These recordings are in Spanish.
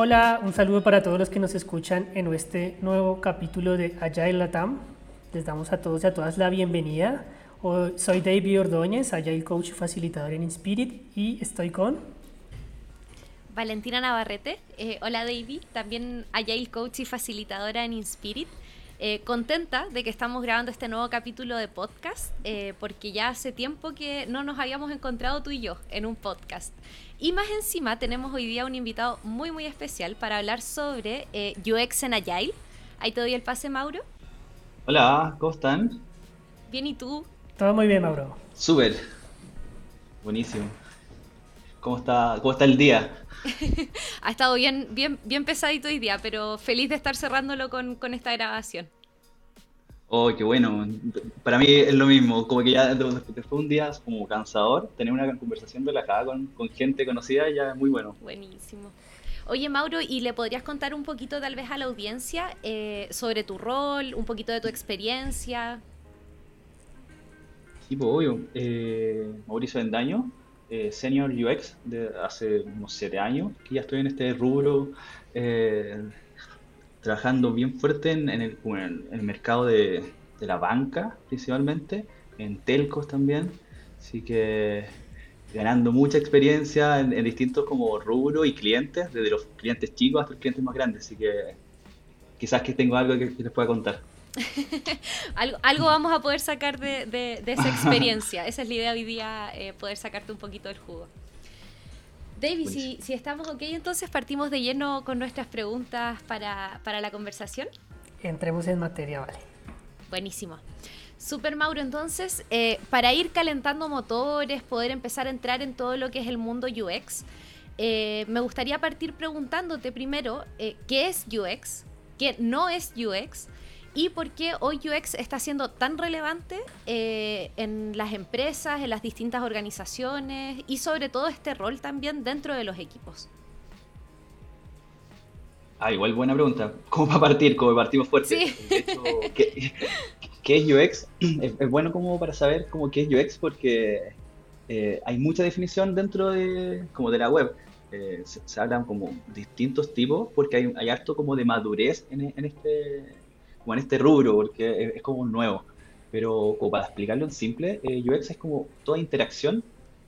Hola, un saludo para todos los que nos escuchan en este nuevo capítulo de Agile Latam. Les damos a todos y a todas la bienvenida. Soy David Ordóñez, Agile Coach y facilitador en Inspirit y estoy con... Valentina Navarrete. Eh, hola David, también Agile Coach y facilitadora en Inspirit. Eh, contenta de que estamos grabando este nuevo capítulo de podcast, eh, porque ya hace tiempo que no nos habíamos encontrado tú y yo en un podcast. Y más encima tenemos hoy día un invitado muy muy especial para hablar sobre eh, UX en Agile. Ahí te doy el pase, Mauro. Hola, ¿cómo están? Bien, ¿y tú? Todo muy bien, Mauro. Súper. Buenísimo. ¿Cómo está, cómo está el día? ha estado bien, bien, bien pesadito hoy día, pero feliz de estar cerrándolo con, con esta grabación. Oh, qué bueno. Para mí es lo mismo, como que ya fue un día como cansador, tener una conversación relajada con, con gente conocida ya es muy bueno. Buenísimo. Oye, Mauro, ¿y le podrías contar un poquito tal vez a la audiencia eh, sobre tu rol, un poquito de tu experiencia? Sí, pues obvio. Eh, Mauricio Endaño, eh, senior UX de hace unos siete años, que ya estoy en este rubro, eh, trabajando bien fuerte en, el, mercado de, la banca principalmente, en telcos también, así que ganando mucha experiencia en, distintos como rubros y clientes, desde los clientes chicos hasta los clientes más grandes, así que quizás que tengo algo que les pueda contar. algo, vamos a poder sacar de, esa experiencia. Esa es la idea hoy día, eh, poder sacarte un poquito del jugo. David, si, si, estamos ok, entonces partimos de lleno con nuestras preguntas para, la conversación. Entremos en materia, vale. Buenísimo. Super Mauro, entonces, eh, para ir calentando motores, poder empezar a entrar en todo lo que es el mundo UX, eh, me gustaría partir preguntándote primero, ¿qué es UX? ¿Qué no es UX? Y por qué hoy UX está siendo tan relevante eh, en las empresas, en las distintas organizaciones y sobre todo este rol también dentro de los equipos. Ah, igual buena pregunta. ¿Cómo va a partir? ¿Cómo partimos fuerte? Sí. ¿qué, es UX? Es, bueno como para saber cómo qué es UX porque eh, hay mucha definición dentro de, como de la web. Eh, se, hablan como distintos tipos porque hay, hay harto como de madurez en, en este en este rubro, porque es, como nuevo. Pero como para explicarlo en simple, eh, UX es como toda interacción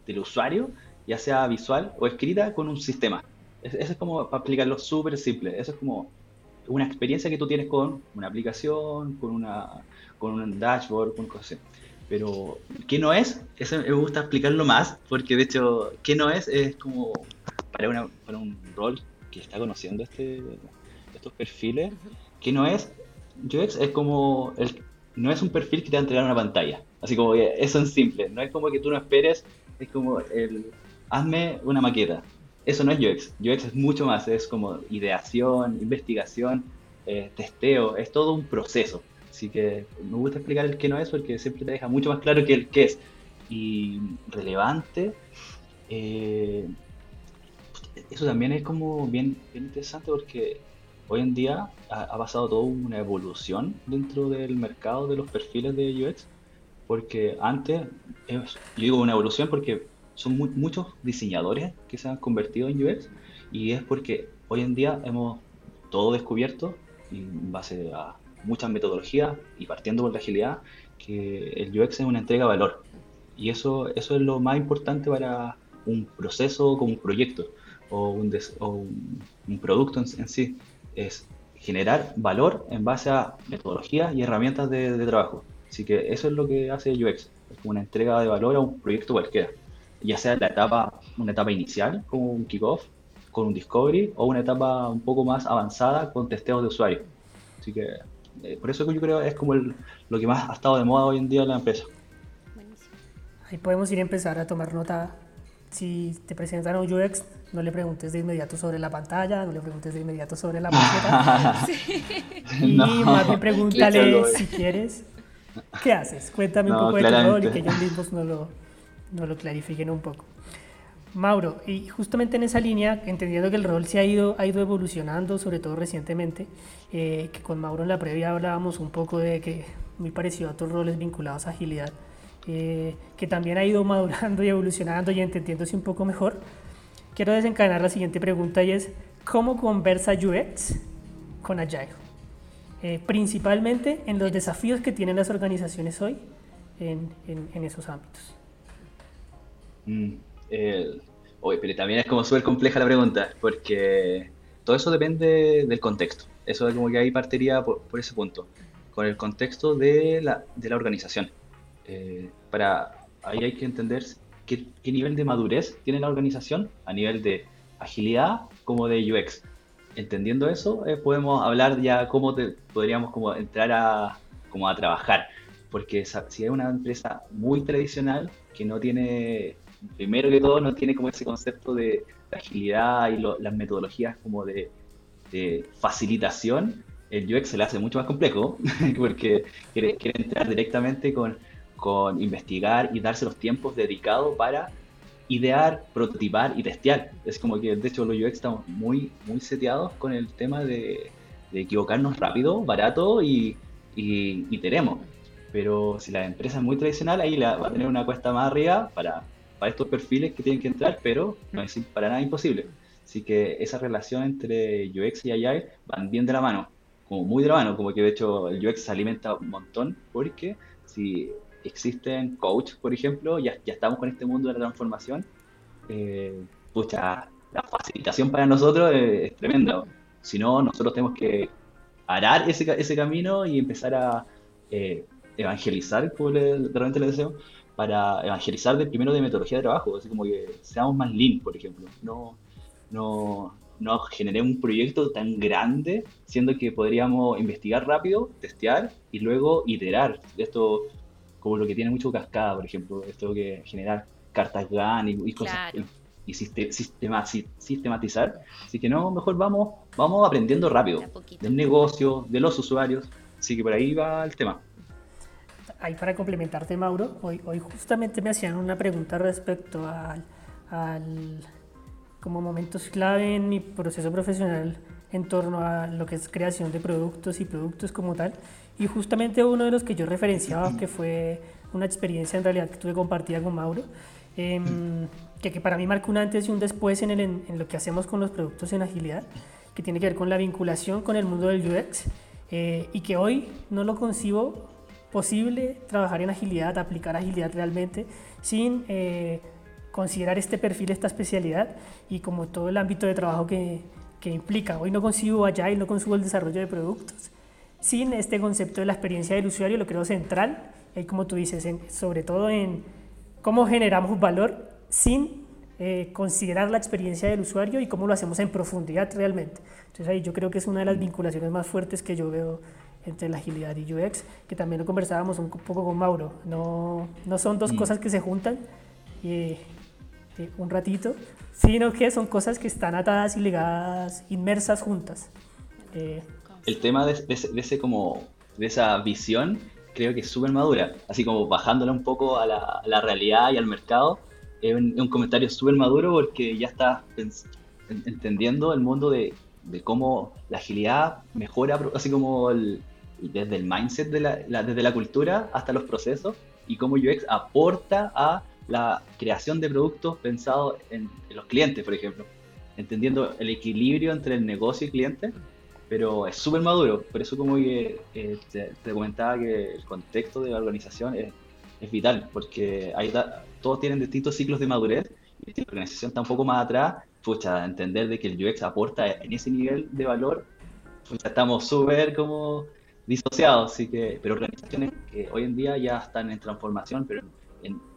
del usuario, ya sea visual o escrita, con un sistema. Eso es como para explicarlo súper simple. Eso es como una experiencia que tú tienes con una aplicación, con, una, con un dashboard, con cosas así. Pero, ¿qué no es? Eso me gusta explicarlo más, porque de hecho, ¿qué no es? Es como para, una, para un rol que está conociendo este, estos perfiles. ¿Qué no es? UX es como, el, no es un perfil que te va a entregar una pantalla, así como eso en simple, no es como que tú no esperes, es como el, hazme una maqueta, eso no es UX, UX es mucho más, es como ideación, investigación, eh, testeo, es todo un proceso, así que me gusta explicar el qué no es porque siempre te deja mucho más claro que el qué es, y relevante, eh, eso también es como bien, bien interesante porque hoy en día ha, pasado toda una evolución dentro del mercado de los perfiles de UX, porque antes, yo digo una evolución porque son muchos diseñadores que se han convertido en UX y es porque hoy en día hemos todo descubierto en base a muchas metodologías y partiendo por la agilidad que el UX es una entrega de valor. Y eso, eso es lo más importante para un proceso como un proyecto o un, un, producto en sí es generar valor en base a metodologías y herramientas de, trabajo. Así que eso es lo que hace UX, una entrega de valor a un proyecto cualquiera, ya sea la etapa, una etapa inicial, como un kickoff, con un discovery, o una etapa un poco más avanzada con testeos de usuario. Así que eh, por eso yo creo es como lo que más ha estado de moda hoy en día en la empresa. Ahí podemos ir a empezar a tomar nota. Si te presentan UX, no le preguntes de inmediato sobre la pantalla, no le preguntes de inmediato sobre la maqueta. Y más bien pregúntale si quieres, ¿qué haces? Cuéntame un poco de tu rol y que ellos mismos no lo, no lo clarifiquen un poco. Mauro, y justamente en esa línea, entendiendo que el rol se ha ido, ha ido evolucionando, sobre todo recientemente, eh, que con Mauro en la previa hablábamos un poco de que muy parecido a otros roles vinculados a agilidad, eh, que también ha ido madurando y evolucionando y entendiéndose un poco mejor quiero desencadenar la siguiente pregunta y es, cómo conversa UX con Agile, eh, principalmente en los desafíos que tienen las organizaciones hoy en, en, esos ámbitos. Mm, oye, pero también es como súper compleja la pregunta, porque todo eso depende del contexto. Eso es como que ahí partiría por, ese punto, con el contexto de la, de la organización. Eh, para ahí hay que entender qué, nivel de madurez tiene la organización a nivel de agilidad como de UX. Entendiendo eso, eh, podemos hablar ya cómo te, podríamos como entrar a, como a trabajar. Porque si es una empresa muy tradicional que no tiene, primero que todo, no tiene como ese concepto de, agilidad y las metodologías como de, facilitación, el UX se le hace mucho más complejo porque quiere entrar directamente con, con investigar y darse los tiempos dedicados para idear, prototipar y testear. Es como que, de hecho, los UX estamos muy, muy seteados con el tema de, equivocarnos rápido, barato y, y, tenemos. Pero si la empresa es muy tradicional, ahí la, va a tener una cuesta más arriba para, para estos perfiles que tienen que entrar, pero no es para nada imposible. Así que esa relación entre UX y AI van bien de la mano, como muy de la mano, como que de hecho el UX se alimenta un montón, porque si existen coach, por ejemplo, ya, estamos con este mundo de la transformación, eh, pucha, la facilitación para nosotros es, tremenda. Si no, nosotros tenemos que arar ese, ese camino y empezar a eh, evangelizar, como le, realmente le deseo, para evangelizar de, primero de metodología de trabajo, así como que seamos más lean, por ejemplo. No, no, no generé un proyecto tan grande, siendo que podríamos investigar rápido, testear y luego iterar. Esto como lo que tiene mucho cascada, por ejemplo, esto que generar cartas GAN y, cosas y, sistematizar. Así que no, mejor vamos, vamos aprendiendo rápido del negocio, de los usuarios. Así que por ahí va el tema. Ahí para complementarte, Mauro, hoy, hoy justamente me hacían una pregunta respecto al, al como momentos clave en mi proceso profesional en torno a lo que es creación de productos y productos como tal. Y justamente uno de los que yo referenciaba, que fue una experiencia en realidad que tuve compartida con Mauro, em, que, que, para mí marcó un antes y un después en, el, en, lo que hacemos con los productos en agilidad, que tiene que ver con la vinculación con el mundo del UX, eh, y que hoy no lo concibo posible trabajar en agilidad, aplicar agilidad realmente, sin eh, considerar este perfil, esta especialidad, y como todo el ámbito de trabajo que, que implica. Hoy no concibo allá y no concibo el desarrollo de productos sin este concepto de la experiencia del usuario, lo creo central, y como tú dices, sobre todo en cómo generamos valor sin eh, considerar la experiencia del usuario y cómo lo hacemos en profundidad realmente. Entonces ahí yo creo que es una de las vinculaciones más fuertes que yo veo entre la agilidad y UX, que también lo conversábamos un poco con Mauro. No, no son dos mm. cosas que se juntan y, un ratito, sino que son cosas que están atadas y ligadas, inmersas juntas. El tema de, ese, como, de esa visión creo que es súper madura, así como bajándola un poco a la, realidad y al mercado, es un, comentario súper maduro porque ya está entendiendo el mundo de, cómo la agilidad mejora, así como desde el mindset, de la, desde la cultura hasta los procesos, y cómo UX aporta a la creación de productos pensados en, en los clientes, por ejemplo, entendiendo el equilibrio entre el negocio y cliente pero es súper maduro. Por eso como que eh, te, comentaba que el contexto de la organización es, vital, porque hay todos tienen distintos ciclos de madurez y si la organización está un poco más atrás, pucha, entender de que el UX aporta en ese nivel de valor, pucha, estamos súper como disociados, así que, pero organizaciones que hoy en día ya están en transformación, pero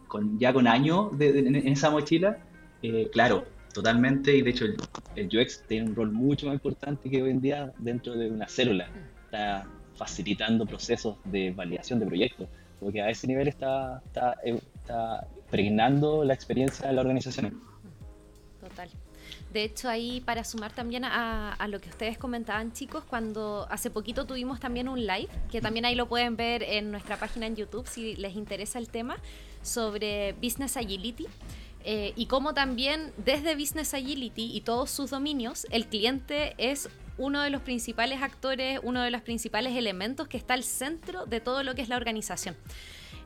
con, ya con años en, esa mochila, eh, claro, Totalmente, y de hecho el, UX tiene un rol mucho más importante que hoy en día dentro de una célula. Está facilitando procesos de validación de proyectos, porque a ese nivel está, está, está pregnando la experiencia de la organización. Total. De hecho, ahí para sumar también a, a, lo que ustedes comentaban, chicos, cuando hace poquito tuvimos también un live, que también ahí lo pueden ver en nuestra página en YouTube si les interesa el tema, sobre Business Agility. Eh, y como también desde Business Agility y todos sus dominios, el cliente es uno de los principales actores, uno de los principales elementos que está al centro de todo lo que es la organización.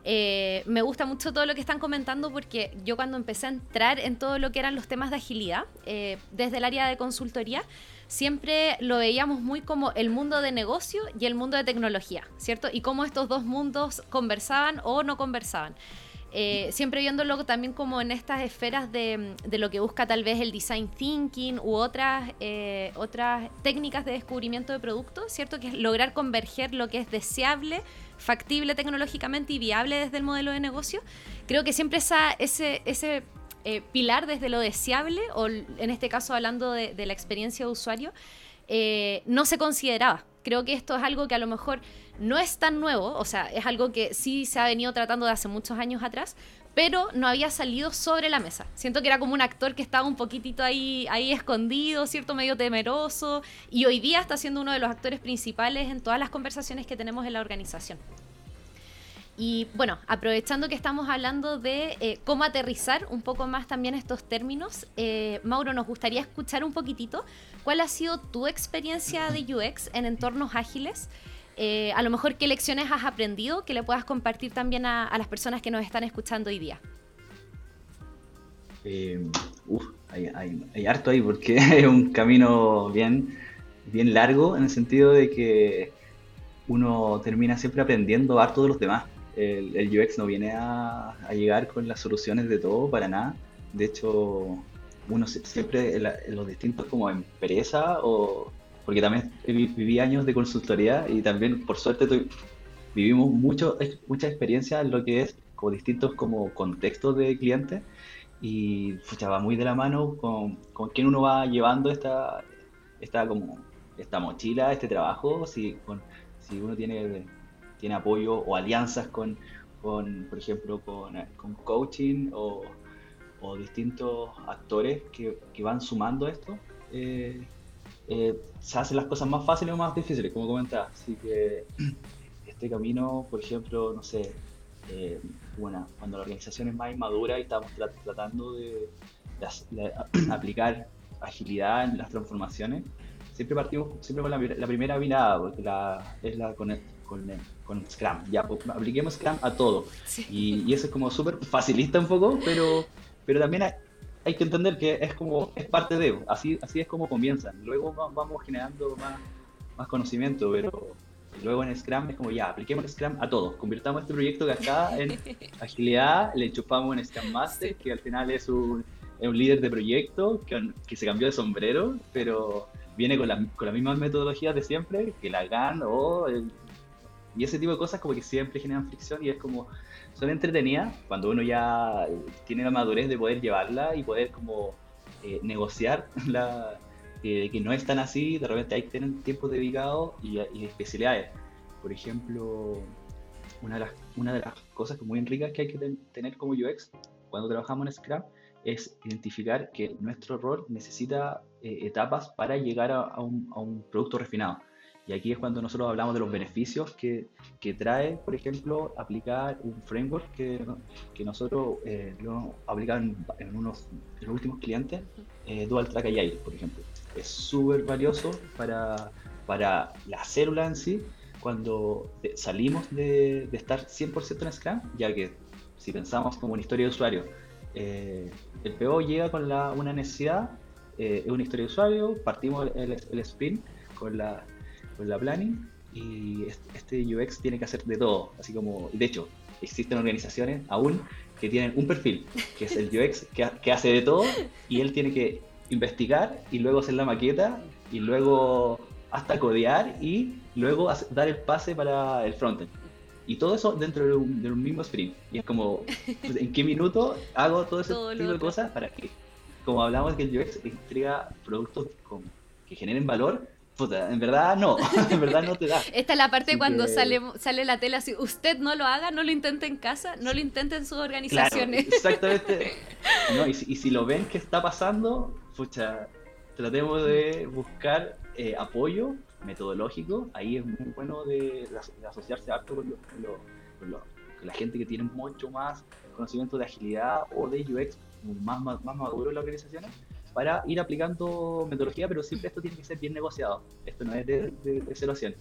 Eh, me gusta mucho todo lo que están comentando porque yo cuando empecé a entrar en todo lo que eran los temas de agilidad, eh, desde el área de consultoría, siempre lo veíamos muy como el mundo de negocio y el mundo de tecnología, ¿cierto? Y cómo estos dos mundos conversaban o no conversaban. Eh, siempre viéndolo también como en estas esferas de, lo que busca tal vez el design thinking u otras, eh, otras técnicas de descubrimiento de productos, ¿cierto? Que es lograr converger lo que es deseable, factible tecnológicamente y viable desde el modelo de negocio. Creo que siempre ese, ese eh, pilar desde lo deseable, o en este caso hablando de, de la experiencia de usuario, no se consideraba. Creo que esto es algo que a lo mejor no es tan nuevo, o sea, es algo que sí se ha venido tratando de hace muchos años atrás, pero no había salido sobre la mesa. Siento que era como un actor que estaba un poquitito ahí, ahí escondido, cierto, medio temeroso, y hoy día está siendo uno de los actores principales en todas las conversaciones que tenemos en la organización. Y bueno, aprovechando que estamos hablando de eh, cómo aterrizar un poco más también estos términos, eh, Mauro, nos gustaría escuchar un poquitito cuál ha sido tu experiencia de UX en entornos ágiles eh, a lo mejor qué lecciones has aprendido que le puedas compartir también a, las personas que nos están escuchando hoy día. Eh, uf, hay, harto ahí porque es un camino bien, bien largo en el sentido de que uno termina siempre aprendiendo harto de los demás. El, UX no viene a, llegar con las soluciones de todo para nada. De hecho, uno siempre en, los distintos como empresa o porque también viví años de consultoría y también, por suerte, vivimos mucho, mucha experiencia en lo que es como distintos como contextos de clientes y pucha, va muy de la mano con, con quién uno va llevando esta, esta, como, esta mochila, este trabajo, si, con, si uno tiene, tiene apoyo o alianzas con, con por ejemplo, con, coaching o, o, distintos actores que, que van sumando esto. Eh, eh, se hacen las cosas más fáciles o más difíciles, como comentaba. Así que este camino, por ejemplo, no sé, eh, bueno, cuando la organización es más inmadura y estamos tratando de, aplicar agilidad en las transformaciones, siempre partimos siempre con la, primera mirada, porque la, es la con, con, Scrum. Ya, pues, apliquemos Scrum a todo. Y, y, eso es como súper facilista un poco, pero, pero también hay, que entender que es como es parte de, así, así es como comienzan. Luego vamos generando más, más conocimiento, pero luego en Scrum es como ya, apliquemos Scrum a todos, convirtamos este proyecto de acá en agilidad, le enchufamos un Scrum Master, que al final es un, es un líder de proyecto que, que, se cambió de sombrero, pero viene con, la, con las mismas metodologías de siempre, que la GAN o y ese tipo de cosas como que siempre generan fricción y es como son entretenidas cuando uno ya tiene la madurez de poder llevarla y poder como eh, negociar la, que no es tan así, de repente hay que tener tiempo dedicado y, especialidades. Por ejemplo, una de, las, una de las cosas muy ricas que hay que tener como UX cuando trabajamos en Scrum es identificar que nuestro rol necesita eh, etapas para llegar a un producto refinado. Y aquí es cuando nosotros hablamos de los beneficios que, que trae, por ejemplo, aplicar un framework que, que nosotros eh, lo aplicamos en, unos, los últimos clientes, eh, Dual Track AI, por ejemplo. Es súper valioso para, para la célula en sí, cuando salimos de, de estar 100% en Scrum, ya que si pensamos como una historia de usuario, eh, el PO llega con la, una necesidad, es una historia de usuario, partimos el, el sprint con la con la planning y este UX tiene que hacer de todo, así como, de hecho, existen organizaciones aún que tienen un perfil, que es el UX, que, hace de todo y él tiene que investigar y luego hacer la maqueta y luego hasta codear y luego dar el pase para el frontend. Y todo eso dentro de un, mismo sprint. Y es como, pues, ¿en qué minuto hago todo ese tipo de cosas para que, como hablamos, que el UX entrega productos que generen valor en verdad no, en verdad no te da. Esta es la parte cuando sale, sale la tela así, usted no lo haga, no lo intente en casa, no lo intente en sus organizaciones. exactamente. y, si, lo ven que está pasando, pucha, tratemos de buscar eh, apoyo metodológico, ahí es muy bueno de, asociarse harto con, la gente que tiene mucho más conocimiento de agilidad o de UX más, más, más maduro en las organizaciones para ir aplicando metodología, pero siempre esto tiene que ser bien negociado. Esto no es de, de,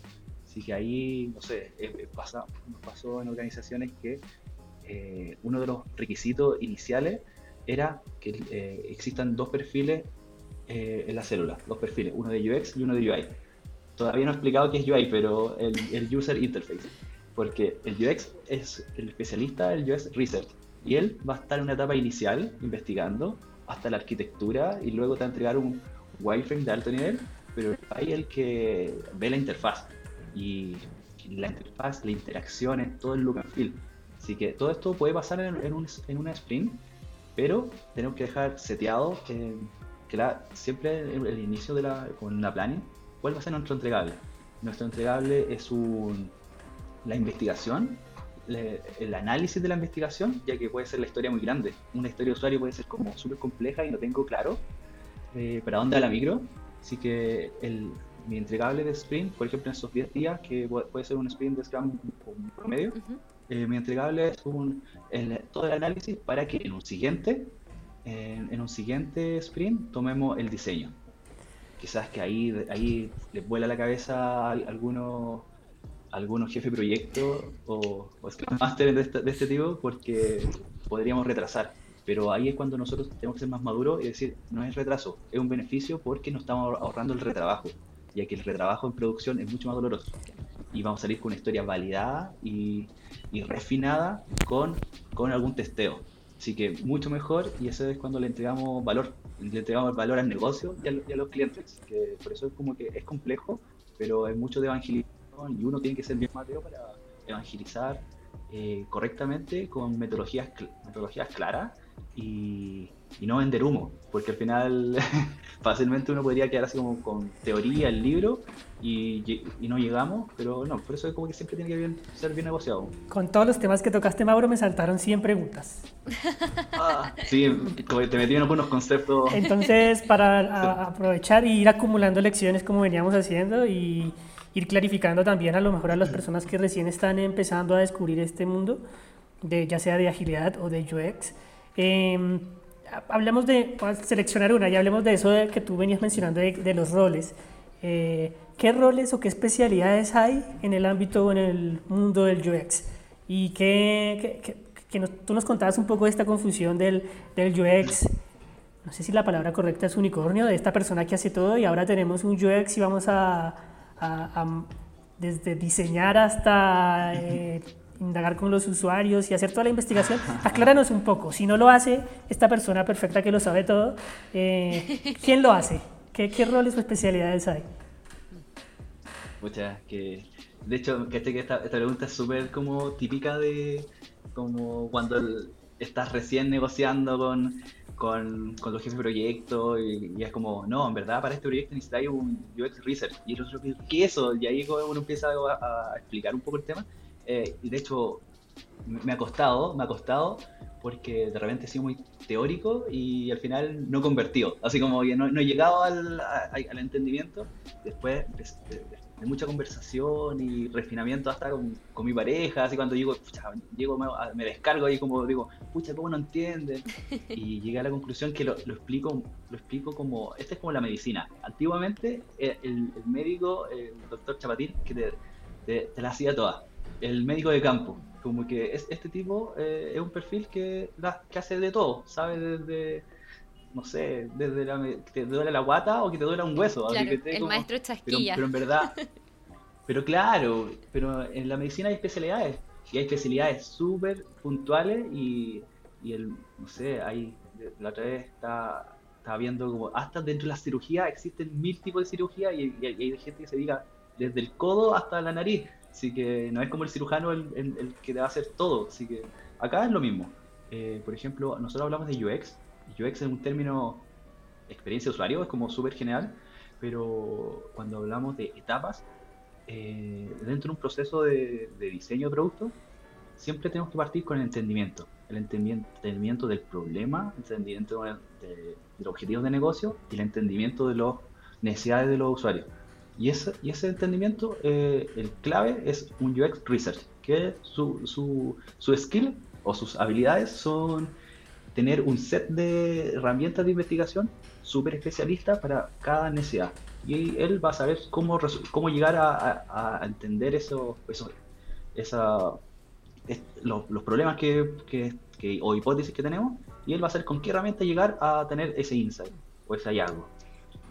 Así que ahí, no sé, pasa, nos pasó en organizaciones que eh, uno de los requisitos iniciales era que existan dos perfiles en la célula, dos perfiles, uno de UX y uno de UI. Todavía no he explicado qué es UI, pero el, el User Interface, porque el UX es el especialista del UX Research y él va a estar en una etapa inicial investigando hasta la arquitectura y luego te va a entregar un wireframe de alto nivel, pero hay el que ve la interfaz y la interfaz, las interacciones, todo el look and feel. Así que todo esto puede pasar en, un, en una sprint, pero tenemos que dejar seteado que, que la, siempre el, inicio de la, con la planning, ¿cuál va a ser nuestro entregable? Nuestro entregable es la investigación el análisis de la investigación, ya que puede ser la historia muy grande. Una historia de usuario puede ser como súper compleja y no tengo claro eh, para dónde va la micro. Así que el, mi entregable de sprint, por ejemplo, en esos 10 días, que puede ser un sprint de Scrum promedio, eh, mi entregable es un, el, todo el análisis para que en un siguiente, en un siguiente sprint tomemos el diseño. Quizás que ahí, ahí les vuela la cabeza a algunos algunos jefes de proyecto o, o Master de este, de este tipo porque podríamos retrasar. Pero ahí es cuando nosotros tenemos que ser más maduros y decir, no es retraso, es un beneficio porque nos estamos ahorrando el retrabajo, ya que el retrabajo en producción es mucho más doloroso. Y vamos a salir con una historia validada y, y refinada con, con algún testeo. Así que mucho mejor y eso es cuando le entregamos valor, le entregamos valor al negocio y a, los clientes. Que por eso es como que es complejo, pero es mucho de evangelizar y uno tiene que ser bien mateo para evangelizar eh, correctamente con metodologías, metodologías claras y, no vender humo, porque al final fácilmente uno podría quedar así como con teoría, el libro, y, no llegamos, pero no, por eso es como que siempre tiene que ser bien negociado. Con todos los temas que tocaste, Mauro, me saltaron 100 preguntas. Ah, sí, te metieron unos conceptos. Entonces, para aprovechar y ir acumulando lecciones como veníamos haciendo y ir clarificando también a lo mejor a las personas que recién están empezando a descubrir este mundo, de, ya sea de agilidad o de UX. Eh, hablemos de, seleccionar una y hablemos de eso de que tú venías mencionando de, los roles. Eh, ¿Qué roles o qué especialidades hay en el ámbito o en el mundo del UX? Y que, que, que tú nos contabas un poco de esta confusión del, del UX, no sé si la palabra correcta es unicornio, de esta persona que hace todo y ahora tenemos un UX y vamos a, desde diseñar hasta eh, indagar con los usuarios y hacer toda la investigación. Acláranos un poco, si no lo hace esta persona perfecta que lo sabe todo, eh, ¿quién lo hace? ¿Qué, ¿Qué, roles o especialidades hay? Muchas, que de hecho, que, esta, esta pregunta es súper como típica de como cuando estás recién negociando con con, con los jefes de proyecto y, es como, no, en verdad para este proyecto necesitáis un UX Research. Y el otro, ¿qué es eso? Y ahí uno empieza a, explicar un poco el tema. Eh, y de hecho, me ha costado, me ha costado porque de repente he sido muy teórico y al final no convertido. Así como que no, no he llegado al, al entendimiento. Después, de mucha conversación y refinamiento hasta con, con mi pareja, así cuando llego, llego me, descargo y como digo, pucha, ¿cómo no entienden? Y llegué a la conclusión que lo, lo, explico lo explico como, esta es como la medicina. Antiguamente eh, el, el médico, el doctor Chapatín, que te, te, la hacía toda, el médico de campo, como que es, este tipo eh, es un perfil que, que hace de todo, sabe desde no sé, desde la, que te duele la guata o que te duele un hueso. Claro, el maestro chasquilla. Pero, en verdad, pero claro, pero en la medicina hay especialidades y hay especialidades súper puntuales y, y, el, no sé, hay, la otra vez está, estaba viendo como hasta dentro de la cirugía existen mil tipos de cirugía y, hay gente que se diga desde el codo hasta la nariz. Así que no es como el cirujano el, el, que te va a hacer todo. Así que acá es lo mismo. Eh, por ejemplo, nosotros hablamos de UX UX es un término experiencia de usuario, es como súper general, pero cuando hablamos de etapas, eh, dentro de un proceso de, diseño de producto, siempre tenemos que partir con el entendimiento. El entendimiento, del problema, el entendimiento de, los objetivos de negocio y el entendimiento de las necesidades de los usuarios. Y ese, y ese entendimiento, eh, el clave es un UX Research, que su, su, su skill o sus habilidades son tener un set de herramientas de investigación súper especialista para cada necesidad. Y él va a saber cómo, cómo llegar a, entender eso, eso, esa, los, problemas que, que, o hipótesis que tenemos y él va a ser con qué herramienta llegar a tener ese insight o ese hallazgo.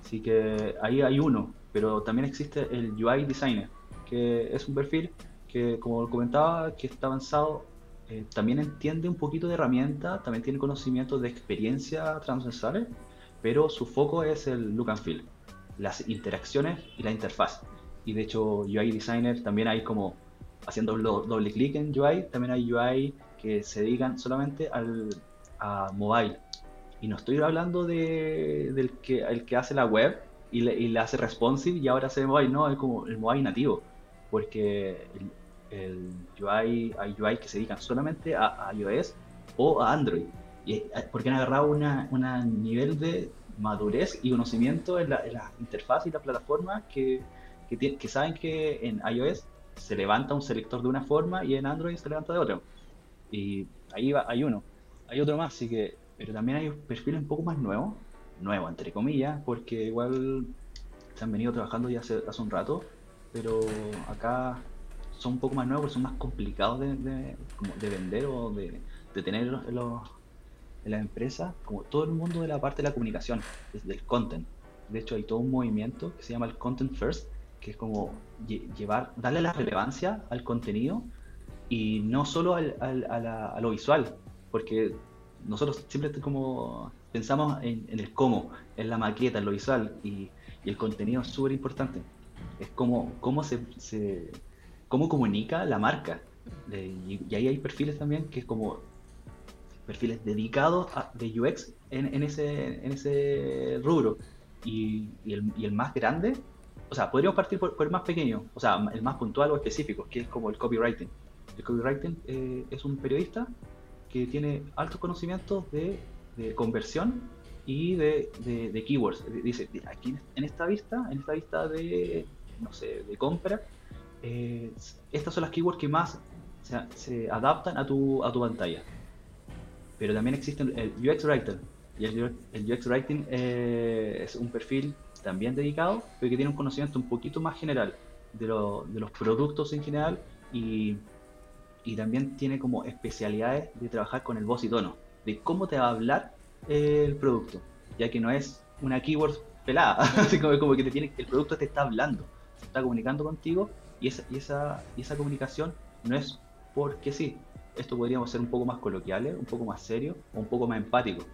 Así que ahí hay uno, pero también existe el UI Designer, que es un perfil que, como comentaba, que está avanzado, eh, también entiende un poquito de herramienta, también tiene conocimientos de experiencia transversales, pero su foco es el look and feel, las interacciones y la interfaz. Y de hecho, UI Designer también hay como haciendo doble clic en UI, también hay UI que se dedican solamente al, a mobile. Y no estoy hablando de, del que, el que hace la web y le, hace responsive y ahora hace mobile, no, es como el mobile nativo. Porque UI, hay UI que se dedican solamente a, iOS o a Android. Y, eh, porque han agarrado un nivel de madurez y conocimiento en la, interfaz y la plataforma que, que, que saben que en iOS se levanta un selector de una forma y en Android se levanta de otra. Y ahí va, hay uno. Hay otro más, así que, pero también hay perfiles un poco más nuevos, nuevos entre comillas, porque igual se han venido trabajando ya hace, hace un rato, pero acá son un poco más nuevos son más complicados de, de, vender o de, de tener en, los, en las empresas, como todo el mundo de la parte de la comunicación, del content. De hecho, hay todo un movimiento que se llama el Content First, que es como llevar, darle la relevancia al contenido y no solo al, a, lo visual, porque nosotros siempre como pensamos en, el cómo, en la maqueta, en lo visual, y, el contenido es súper importante. Es como cómo se, se, cómo comunica la marca. y, ahí hay perfiles también que es como perfiles dedicados a, de UX en, en, ese, en ese rubro. Y, el, más grande o sea, podríamos partir por, el más pequeño, o sea, el más puntual o específico, que es como el copywriting. El copywriting eh, es un periodista que tiene altos conocimientos de, conversión y de, de, keywords. Dice, aquí en esta vista, en esta vista de, no sé, de compra, eh, estas son las keywords que más se, adaptan a tu, a tu pantalla. Pero también existe el UX Writer. Y el, UX Writing eh, es un perfil también dedicado, pero que tiene un conocimiento un poquito más general de, de los productos en general y, y, también tiene como especialidades de trabajar con el voz y tono, de cómo te va a hablar el producto, ya que no es una keyword pelada, como, como que te tiene, el producto te está hablando, se está comunicando contigo y esa, y esa, y esa comunicación no es porque sí, esto podríamos ser un poco más coloquiales, un poco más serio o un poco más empático.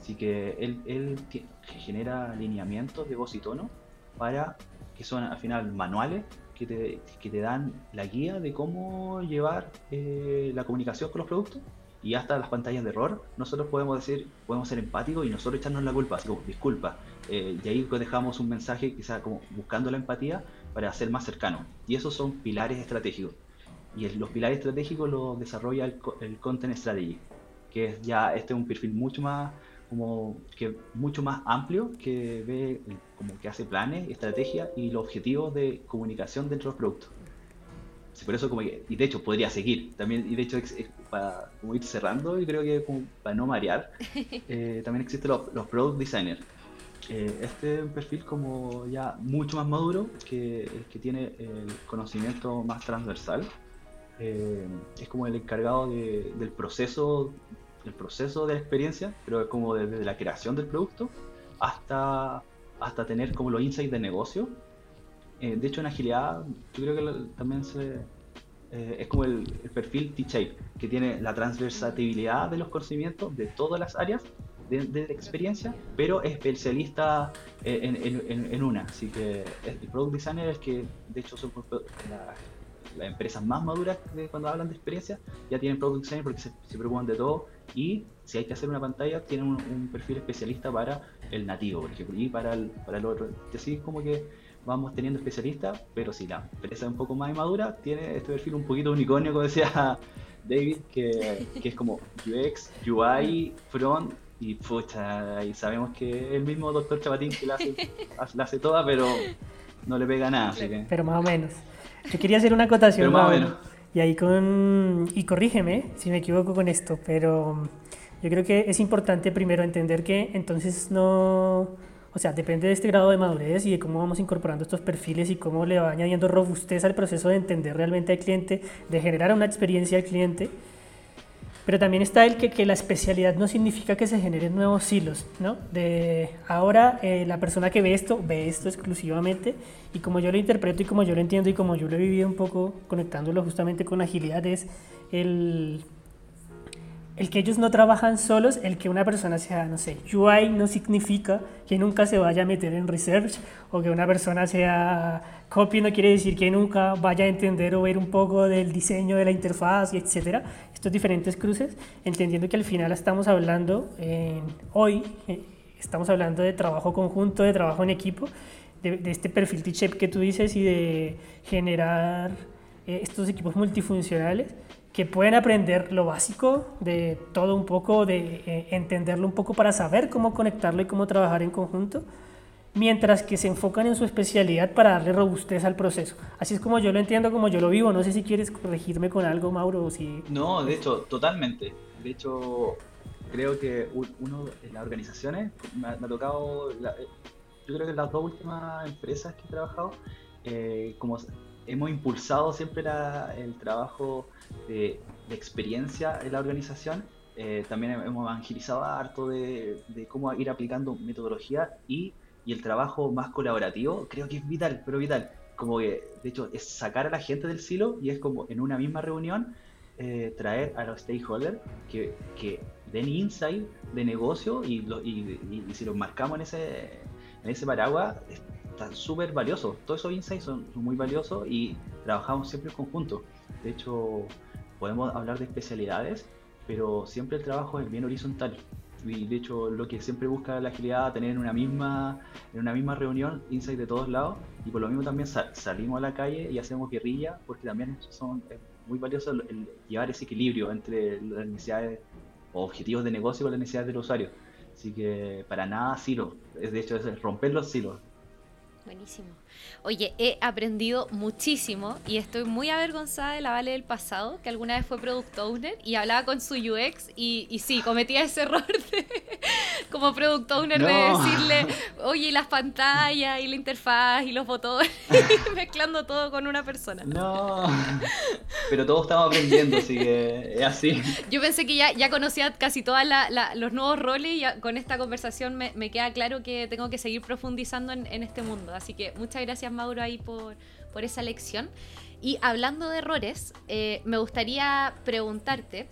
Así que él, él genera alineamientos de voz y tono para que son al final manuales que te, que te dan la guía de cómo llevar eh, la comunicación con los productos. Y hasta las pantallas de error, nosotros podemos decir, podemos ser empáticos y nosotros echarnos la culpa, así como, disculpa, eh, y ahí dejamos un mensaje quizá como buscando la empatía para ser más cercano. Y esos son pilares estratégicos. Y los pilares estratégicos los desarrolla el, el Content Strategy, que es ya, este es un perfil mucho más como que mucho más amplio que ve como que hace planes, estrategias y los objetivos de comunicación dentro de los productos. por eso como y de hecho podría seguir también y de hecho para como ir cerrando y creo que como para no marear eh, también existen los, los product designers eh, este es un perfil como ya mucho más maduro que el que tiene el conocimiento más transversal eh, es como el encargado del proceso el proceso de la experiencia, pero como desde la creación del producto hasta, hasta tener como los insights de negocio. Eh, de hecho, en agilidad, yo creo que también se, eh, es como el, perfil T-Shape, que tiene la transversatividad de los conocimientos de todas las áreas de, de experiencia, pero es especialista eh, en, en, en, una. Así que el Product Designer es que, de hecho, son la, las empresas más maduras cuando hablan de experiencia ya tienen product design porque se, preocupan de todo y si hay que hacer una pantalla tienen un, perfil especialista para el nativo, por ejemplo, y para el, para el otro. Así como que vamos teniendo especialistas, pero si la empresa es un poco más madura, tiene este perfil un poquito unicornio, como decía David, que, que es como UX, UI, front y pucha, y sabemos que el mismo doctor Chapatín que la hace, la hace toda, pero no le pega nada. Así que... Pero más o menos. Yo quería hacer una acotación. Y ahí con. Y corrígeme si me equivoco con esto, pero yo creo que es importante primero entender que entonces no. O sea, depende de este grado de madurez y de cómo vamos incorporando estos perfiles y cómo le va añadiendo robustez al proceso de entender realmente al cliente, de generar una experiencia al cliente. Pero también está el que, que la especialidad no significa que se generen nuevos hilos, ¿no? De ahora eh, la persona que ve esto, ve esto exclusivamente y como yo lo interpreto y como yo lo entiendo y como yo lo he vivido un poco conectándolo justamente con agilidad es el el que ellos no trabajan solos, el que una persona sea, no sé, UI no significa que nunca se vaya a meter en research o que una persona sea copy no quiere decir que nunca vaya a entender o ver un poco del diseño de la interfaz etcétera. Estos diferentes cruces, entendiendo que al final estamos hablando hoy, eh, estamos hablando de trabajo conjunto, de trabajo en equipo, de, este perfil T-shape que tú dices y de generar eh, estos equipos multifuncionales que pueden aprender lo básico de todo un poco, de eh, entenderlo un poco para saber cómo conectarlo y cómo trabajar en conjunto, mientras que se enfocan en su especialidad para darle robustez al proceso. Así es como yo lo entiendo, como yo lo vivo. No sé si quieres corregirme con algo, Mauro, o si... No, de hecho, totalmente. De hecho, creo que uno las organizaciones, me ha, tocado, eh, yo creo que las dos últimas empresas que he trabajado, eh, como hemos impulsado siempre el trabajo de, experiencia en la organización. Eh, también hemos evangelizado harto de, cómo ir aplicando metodología y, y, el trabajo más colaborativo. Creo que es vital, pero vital. Como que, de hecho, es sacar a la gente del silo y es como en una misma reunión eh, traer a los stakeholders que, que den insight de negocio y, y, y, si los marcamos en ese, en ese paraguas, está súper valioso. Todos esos insights son, muy valiosos y trabajamos siempre en conjunto. De hecho, podemos hablar de especialidades, pero siempre el trabajo es bien horizontal. Y de hecho, lo que siempre busca la agilidad, tener en una misma, en una misma reunión insight de todos lados. Y por lo mismo también salimos a la calle y hacemos guerrilla, porque también son muy valioso el, llevar ese equilibrio entre las necesidades o objetivos de negocio con las necesidades del usuario. Así que para nada silo, de hecho es romper los silos. Buenísimo. Oye, he aprendido muchísimo y estoy muy avergonzada de la Vale del pasado, que alguna vez fue product owner y hablaba con su UX y, y sí, cometía ese error de, como product owner de decirle, oye, las pantallas y la interfaz y los botones, mezclando todo con una persona. No, pero todos estamos aprendiendo, así que es así. Yo pensé que ya, ya conocía casi todos los nuevos roles y con esta conversación me, me, queda claro que tengo que seguir profundizando en, en este mundo. Así que muchas gracias Mauro ahí por, por esa lección. Y hablando de errores, eh, me gustaría preguntarte,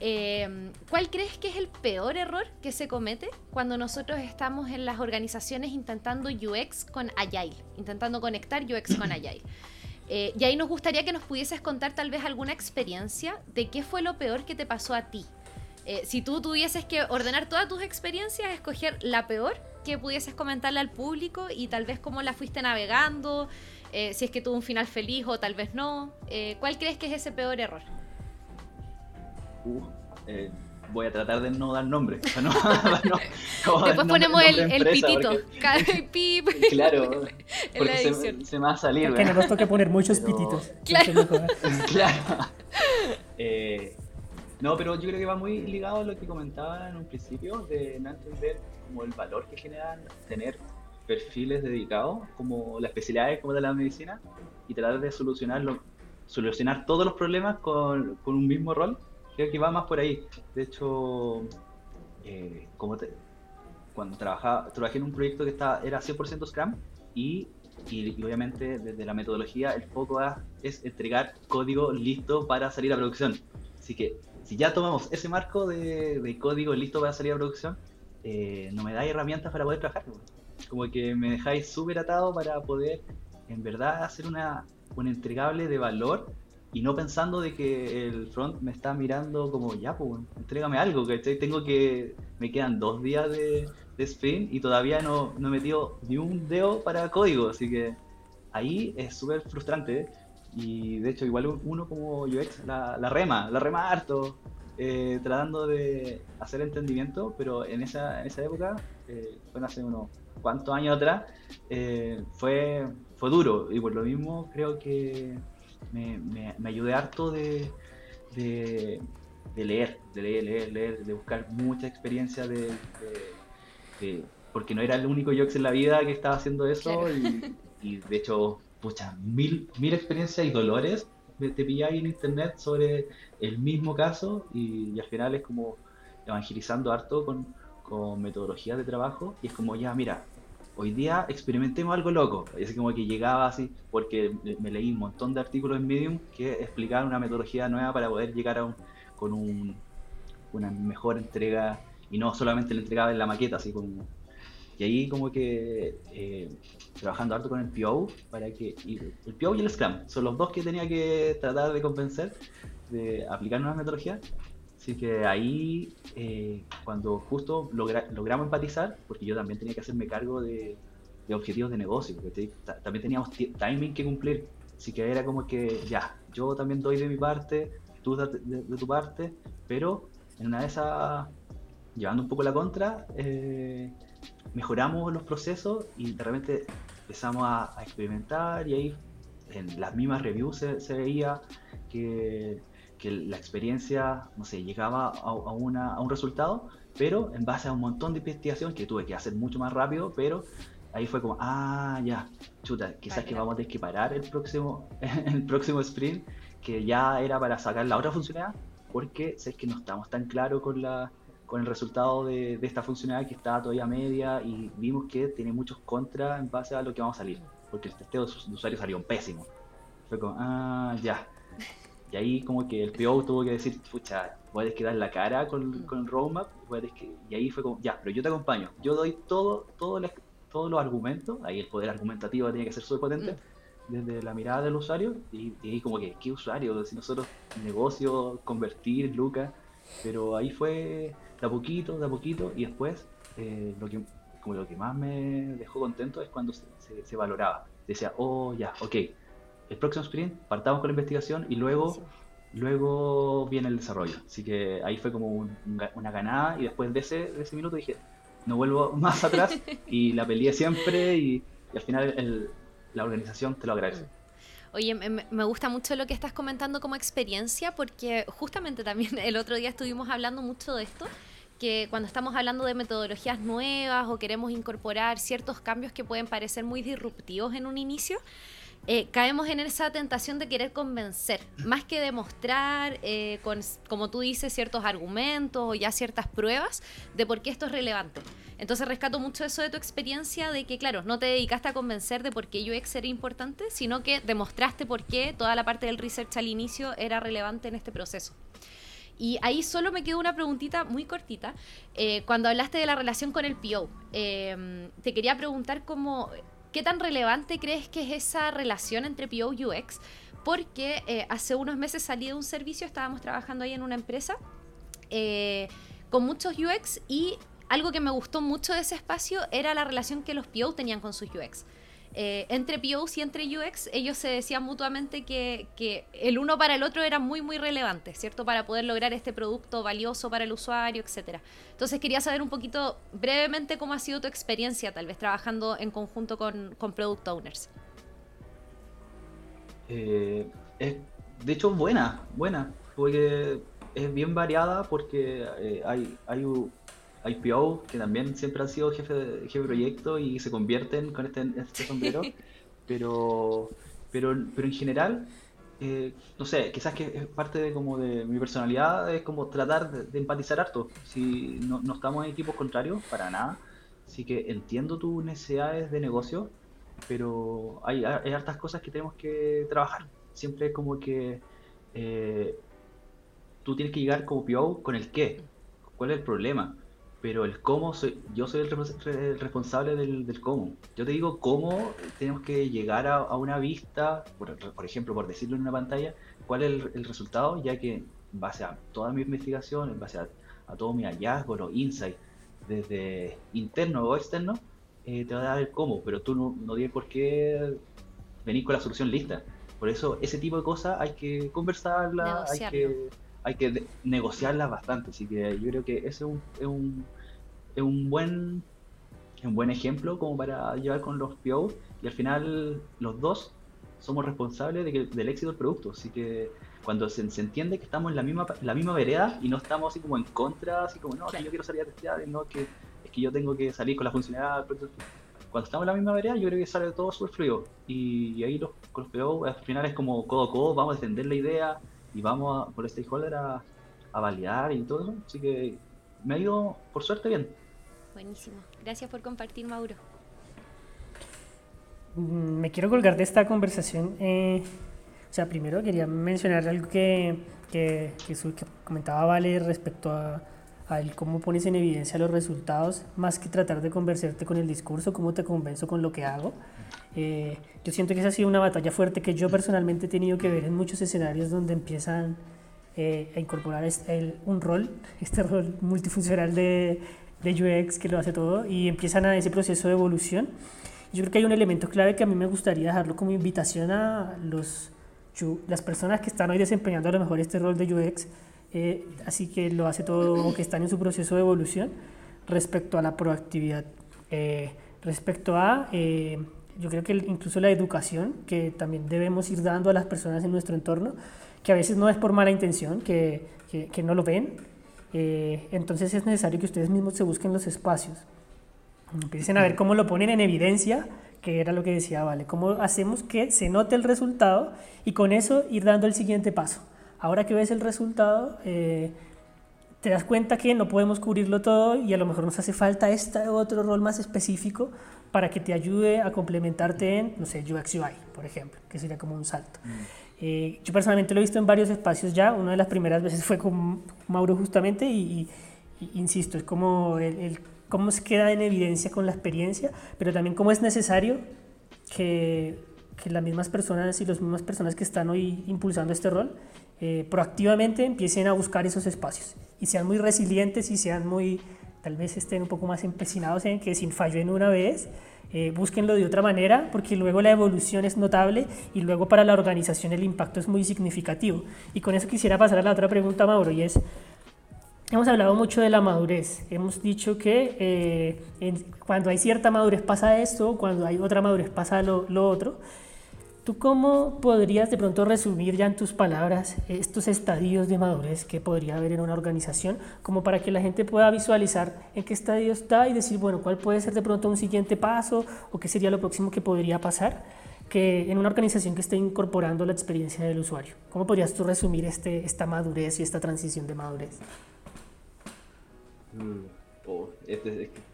eh, ¿cuál crees que es el peor error que se comete cuando nosotros estamos en las organizaciones intentando UX con Agile, intentando conectar UX con Agile? Eh, y ahí nos gustaría que nos pudieses contar tal vez alguna experiencia de qué fue lo peor que te pasó a ti. Si tú tuvieses que ordenar todas tus experiencias, escoger la peor que pudieses comentarle al público y tal vez cómo la fuiste navegando, eh, si es que tuvo un final feliz o tal vez no. Eh, ¿Cuál crees que es ese peor error? Uh, eh, voy a tratar de no dar nombre. Después ponemos el, pitito. claro, porque se, me va a salir. Que no nos toque poner muchos pititos. Claro. claro. No, pero yo creo que va muy ligado a lo que comentaba en un principio, de no entender como el valor que generan tener perfiles dedicados, como las especialidades como de la medicina, y tratar de solucionarlo, solucionar todos los problemas con, un mismo rol, creo que va más por ahí. De hecho, eh, como cuando trabajaba, trabajé en un proyecto que estaba, era 100% Scrum y, y, obviamente desde la metodología el foco es entregar código listo para salir a producción. Así que si ya tomamos ese marco de, de código listo para salir a producción, eh, no me dais herramientas para poder trabajar. Como que me dejáis súper atado para poder en verdad hacer una, un entregable de valor y no pensando de que el front me está mirando como, ya, pues, entrégame algo, que tengo que, me quedan dos días de, de sprint y todavía no, no he metido ni un dedo para código, así que ahí es súper frustrante. Y de hecho, igual uno como UX la, la rema, la rema harto, eh, tratando de hacer entendimiento, pero en esa, en esa época, eh, fue hace unos cuantos años atrás, eh, fue, fue duro y por lo mismo creo que me, me, ayudé harto de, de, leer, de leer, leer, leer, de buscar mucha experiencia de, porque no era el único UX en la vida que estaba haciendo eso y, y, de hecho, pucha, mil, mil experiencias y dolores te pilláis en internet sobre el mismo caso y, al final es como evangelizando harto con, con metodologías de trabajo y es como ya, mira, hoy día experimentemos algo loco. Es como que llegaba así, porque me leí un montón de artículos en Medium que explicaban una metodología nueva para poder llegar a un, con un, una mejor entrega y no solamente la entregaba en la maqueta, así como y ahí como que eh, trabajando harto con el PO, para que el PO y el Scrum son los dos que tenía que tratar de convencer de aplicar nuevas metodologías. Así que ahí, eh, cuando justo logramos empatizar, porque yo también tenía que hacerme cargo de, objetivos de negocio, porque también teníamos timing que cumplir. Así que era como que, ya, yo también doy de mi parte, tú de, de tu parte, pero en una de esas, llevando un poco la contra, eh, mejoramos los procesos y de repente empezamos a, experimentar y ahí en las mismas reviews se, veía que, que, la experiencia, no sé, llegaba a, una, a un resultado, pero en base a un montón de investigación que tuve que hacer mucho más rápido, pero ahí fue como, ah, ya, chuta, quizás que vamos a tener que parar el próximo, el próximo sprint, que ya era para sacar la otra funcionalidad, porque sé que no estamos tan claros con la con el resultado de, esta funcionalidad que estaba todavía media y vimos que tiene muchos contras en base a lo que vamos a salir, porque el testeo de, usuarios salió pésimo. Fue como, ah, ya. Y ahí como que el PO tuvo que decir, pucha, puedes quedar la cara con, con el roadmap, que... y ahí fue como, ya, pero yo te acompaño, yo doy todo, todo todos los argumentos, ahí el poder argumentativo tenía que ser súper potente, mm. desde la mirada del usuario, y, y, ahí como que, ¿qué usuario? Si nosotros, negocio, convertir, Lucas, pero ahí fue de a poquito, de a poquito, y después eh, lo, que, como lo que más me dejó contento es cuando se, valoraba. Decía, oh, ya, ok, el próximo sprint partamos con la investigación y luego, luego viene el desarrollo. Así que ahí fue como una ganada y después de ese, de ese minuto dije, no vuelvo más atrás y la peleé siempre y, al final la organización te lo agradece. Mm. Oye, me, gusta mucho lo que estás comentando como experiencia porque justamente también el otro día estuvimos hablando mucho de esto que cuando estamos hablando de metodologías nuevas o queremos incorporar ciertos cambios que pueden parecer muy disruptivos en un inicio, eh, caemos en esa tentación de querer convencer, más que demostrar, eh, con, como tú dices, ciertos argumentos o ya ciertas pruebas de por qué esto es relevante. Entonces rescato mucho eso de tu experiencia, de que, claro, no te dedicaste a convencer de por qué UX era importante, sino que demostraste por qué toda la parte del research al inicio era relevante en este proceso. Y ahí solo me quedó una preguntita muy cortita. Eh, cuando hablaste de la relación con el PO, em, te quería preguntar cómo, qué tan relevante crees que es esa relación entre PO y UX, porque eh, hace unos meses salí de un servicio, estábamos trabajando ahí en una empresa eh, con muchos UX y algo que me gustó mucho de ese espacio era la relación que los PO tenían con sus UX. Eh, entre POs y entre UX, ellos se decían mutuamente que, el uno para el otro era muy, muy relevante, ¿cierto? Para poder lograr este producto valioso para el usuario, etcétera. Entonces quería saber un poquito brevemente cómo ha sido tu experiencia, tal vez trabajando en conjunto con, Product Owners. Eh, de hecho, buena, buena, porque es bien variada porque eh, hay, hay IPO, que también siempre han sido jefe de, jefe proyecto y se convierten con este, este sombrero, pero, pero, pero en general, eh, no sé, quizás que es parte de como de mi personalidad, es como tratar de, empatizar harto. Si no, no, estamos en equipos contrarios, para nada. Así que entiendo tus necesidades de negocio, pero hay, hay hartas cosas que tenemos que trabajar. Siempre es como que eh, tú tienes que llegar como PO con el qué, cuál es el problema pero el cómo, soy, yo soy el, responsable del, cómo. Yo te digo cómo tenemos que llegar a, una vista, por, ejemplo, por decirlo en una pantalla, cuál es el, resultado, ya que en base a toda mi investigación, en base a, todo mi hallazgo, los insights, desde interno o externo, eh, te va a dar el cómo, pero tú no, no tienes por qué venir con la solución lista. Por eso, ese tipo de cosas hay que conversarla, hay que hay que negociarlas bastante. Así que yo creo que ese es un, es un, es un buen un buen ejemplo como para llevar con los PO y al final los dos somos responsables de que, del éxito del producto. Así que cuando se, entiende que estamos en la misma, la misma vereda y no estamos así como en contra, así como, no, que yo quiero salir a testear, no, que es que yo tengo que salir con la funcionalidad. Cuando estamos en la misma vereda, yo creo que sale todo súper fluido. Y, ahí los, con los PO, al final es como codo a codo, vamos a defender la idea y vamos a, por el stakeholder a, a validar y todo eso. Así que me ha ido, por suerte, bien. Buenísimo. Gracias por compartir, Mauro. Mm, me quiero colgar de esta conversación. Eh, o sea, primero quería mencionar algo que, que, comentaba Vale respecto a, a cómo pones en evidencia los resultados, más que tratar de convencerte con el discurso, cómo te convenzo con lo que hago. Eh, yo siento que esa ha sido una batalla fuerte que yo personalmente he tenido que ver en muchos escenarios donde empiezan eh, a incorporar este, un rol, este rol multifuncional de, de UX que lo hace todo, y empiezan a ese proceso de evolución. Yo creo que hay un elemento clave que a mí me gustaría dejarlo como invitación a los, las personas que están hoy desempeñando a lo mejor este rol de UX, eh, así que lo hace todo, que están en su proceso de evolución, respecto a la proactividad, eh, respecto a, eh, yo creo que incluso la educación que también debemos ir dando a las personas en nuestro entorno, que a veces no es por mala intención, que, que no lo ven, entonces es necesario que ustedes mismos se busquen los espacios Empiecen a ver cómo lo ponen en evidencia, que era lo que decía Vale, cómo hacemos que se note el resultado y con eso ir dando el siguiente paso. Ahora que ves el resultado, eh, te das cuenta que no podemos cubrirlo todo y a lo mejor nos hace falta este otro rol más específico para que te ayude a complementarte en, no sé, UX UI, por ejemplo, que sería como un salto. Mm. Eh, yo personalmente lo he visto en varios espacios ya, una de las primeras veces fue con Mauro justamente y, insisto, es como el cómo se queda en evidencia con la experiencia, pero también cómo es necesario que, que las mismas personas y las mismas personas que están hoy impulsando este rol eh, proactivamente empiecen a buscar esos espacios y sean muy resilientes y sean muy, tal vez estén un poco más empecinados en que sin fallo en una vez, eh, búsquenlo de otra manera porque luego la evolución es notable y luego para la organización el impacto es muy significativo. Y con eso quisiera pasar a la otra pregunta, Mauro, y es, Hemos hablado mucho de la madurez. Hemos dicho que eh, cuando hay cierta madurez pasa esto, cuando hay otra madurez pasa lo, otro. ¿Tú cómo podrías de pronto resumir ya en tus palabras estos estadios de madurez que podría haber en una organización, como para que la gente pueda visualizar en qué estadio está y decir, bueno, cuál puede ser de pronto un siguiente paso o qué sería lo próximo que podría pasar? que en una organización que esté incorporando la experiencia del usuario. ¿Cómo podrías tú resumir este, esta madurez y esta transición de madurez? Mm, oh,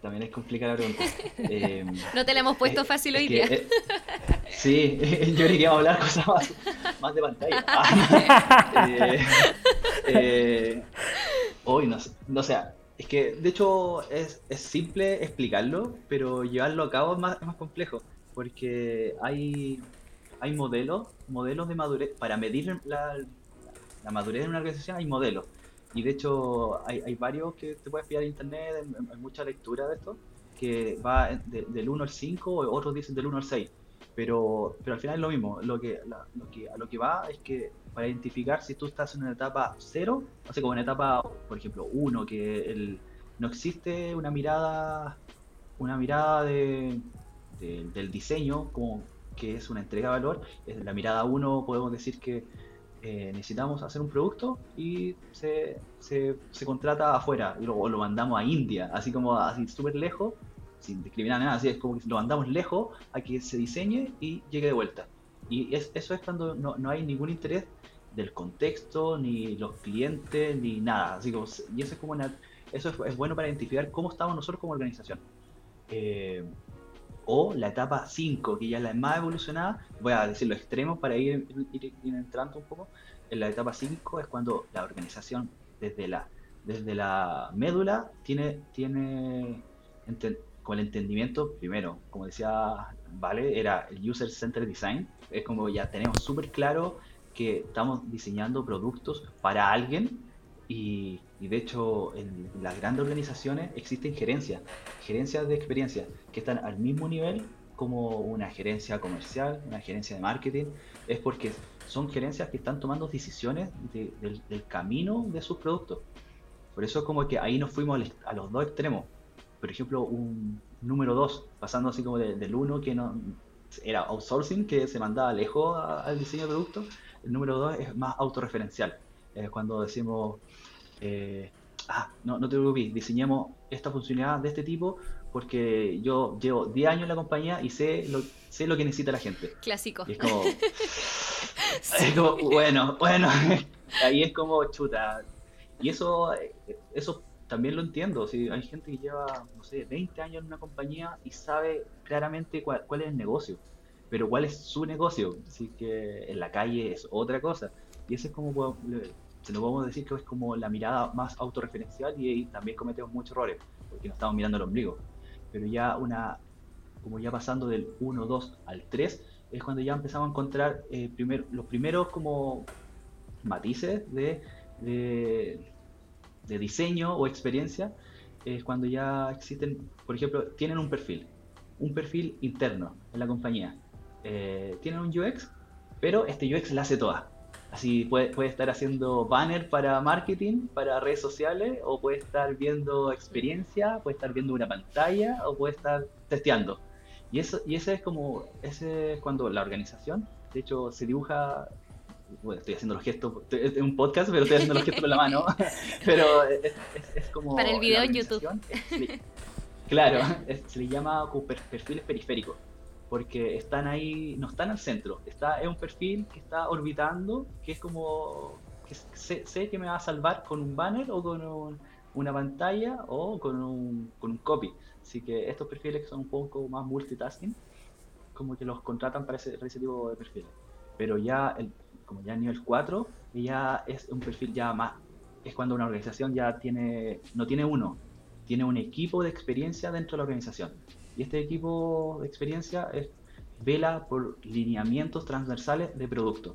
también es complicada la pregunta. Eh, no te la hemos puesto fácil hoy día. Eh, sí, yo quería hablar cosas más, de pantalla. eh, hoy no, no sé, es que de hecho es, es, simple explicarlo, pero llevarlo a cabo es más, es más complejo, porque hay, hay modelos, modelos de madurez, para medir la, la madurez de una organización hay modelos. Y de hecho hay, varios que te puedes pillar en internet, hay mucha lectura de esto, que va del 1 al 5, otros dicen del 1 al 6. Pero, pero al final es lo mismo, lo que, lo que, a lo que va es que para identificar si tú estás en una etapa 0, o sea, como en etapa, por ejemplo, 1, que el, no existe una mirada, una mirada de, del diseño como que es una entrega de valor, la mirada 1 podemos decir que eh, necesitamos hacer un producto y se, se, contrata afuera y luego lo mandamos a India, así como así súper lejos, sin discriminar nada, así es como que lo mandamos lejos a que se diseñe y llegue de vuelta. Y eso es cuando no, no, hay ningún interés del contexto, ni los clientes, ni nada. Así como, y eso es como eso es, bueno para identificar cómo estamos nosotros como organización. Eh, o la etapa 5, que ya es la más evolucionada, voy a decir lo extremo para ir, entrando un poco, en la etapa 5 es cuando la organización desde la, desde la médula tiene, tiene con el entendimiento, primero, como decía Vale, era el User Centered Design, es como ya tenemos súper claro que estamos diseñando productos para alguien y, de hecho, en las grandes organizaciones existen gerencias, gerencias de experiencia, que están al mismo nivel como una gerencia comercial, una gerencia de marketing, es porque son gerencias que están tomando decisiones del, camino de sus productos. Por eso es como que ahí nos fuimos a los dos extremos. Por ejemplo, un número dos, pasando así como del uno que no era outsourcing, que se mandaba lejos al diseño de productos, el número dos es más autorreferencial. Cuando decimos, eh, ah, no, no te preocupes, diseñemos esta funcionalidad de este tipo porque yo llevo 10 años en la compañía y sé lo, sé lo que necesita la gente. Clásico. Y es como, es como bueno, bueno, ahí es como chuta. Y eso, eso también lo entiendo. Si hay gente que lleva, no sé, 20 años en una compañía y sabe claramente cuál, cuál es el negocio, pero cuál es su negocio. Así que en la calle es otra cosa. Y eso es como, se lo podemos decir que es como la mirada más autorreferencial y ahí también cometemos muchos errores, porque nos estamos mirando el ombligo. Pero ya una, como ya pasando del 1, 2 al 3, es cuando ya empezamos a encontrar eh, primer, los primeros como matices de, de, diseño o experiencia, es cuando ya existen, por ejemplo, tienen un perfil, un perfil interno en la compañía. Eh, tienen un UX, pero este UX la hace toda. Así puede, puede estar haciendo banner para marketing, para redes sociales, o puede estar viendo experiencia, puede estar viendo una pantalla, o puede estar testeando. Y eso, y ese es como, ese es cuando la organización, de hecho, se dibuja, bueno, estoy haciendo los gestos, es un podcast, pero estoy haciendo los gestos con la mano, pero es, es, como... Para el video en YouTube. claro, se le llama perfiles periféricos porque están ahí, no están al centro, está, es un perfil que está orbitando, que es como, que sé, que me va a salvar con un banner o con una pantalla o con un, con un copy. Así que estos perfiles que son un poco más multitasking, como que los contratan para ese, tipo de perfiles. Pero ya, el, como ya nivel 4, ya es un perfil ya más, es cuando una organización ya tiene, no tiene uno, tiene un equipo de experiencia dentro de la organización. Y este equipo de experiencia es, vela por lineamientos transversales de producto.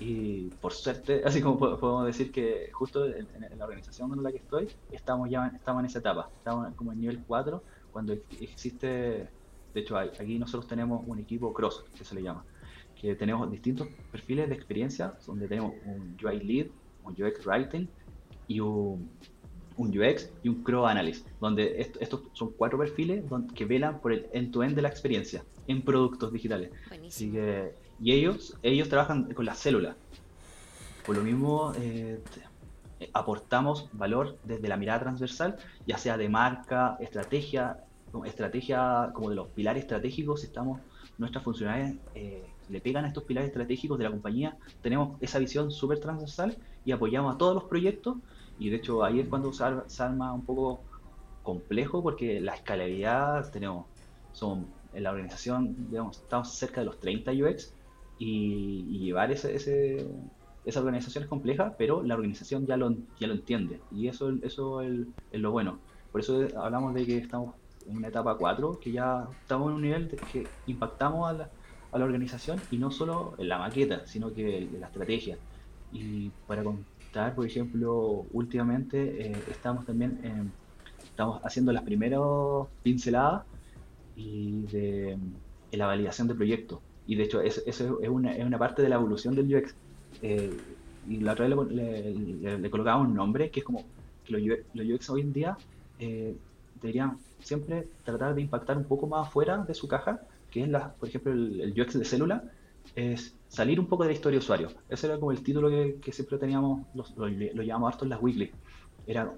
Y por suerte, así como podemos decir que justo en, la organización en la que estoy, estamos ya estamos en esa etapa, estamos como en nivel 4, cuando existe, de hecho aquí nosotros tenemos un equipo cross, que se le llama, que tenemos distintos perfiles de experiencia, donde tenemos un UI lead, un UX writing y un un UX y un Crow Analyst, donde estos son cuatro perfiles que velan por el end-to-end de la experiencia en productos digitales. y ellos, ellos trabajan con las células. Por lo mismo, eh, aportamos valor desde la mirada transversal, ya sea de marca, estrategia, estrategia como de los pilares estratégicos, estamos, nuestras funcionalidades eh, le pegan a estos pilares estratégicos de la compañía, tenemos esa visión súper transversal y apoyamos a todos los proyectos y de hecho ahí es cuando se, arma un poco complejo porque la escalabilidad tenemos, son en la organización, digamos, estamos cerca de los 30 UX y, llevar ese, ese, esa organización es compleja, pero la organización ya lo, ya lo entiende y eso, eso es, lo bueno. Por eso hablamos de que estamos en una etapa 4, que ya estamos en un nivel de que impactamos a la, a la organización y no solo en la maqueta, sino que en la estrategia. Y para, por ejemplo, últimamente eh, estamos también estamos haciendo las primeras pinceladas y de, la validación de proyectos. Y de hecho, eso, es, una, es, una, parte de la evolución del UX. Eh, y la otra vez le, le, colocaba un nombre que es como que los UX, hoy en día eh, deberían siempre tratar de impactar un poco más afuera de su caja, que es, la, por ejemplo, el, el UX de célula, es salir un poco de la historia de usuario. Ese era como el título que, siempre teníamos, lo, lo, llamamos harto en las weekly. Era,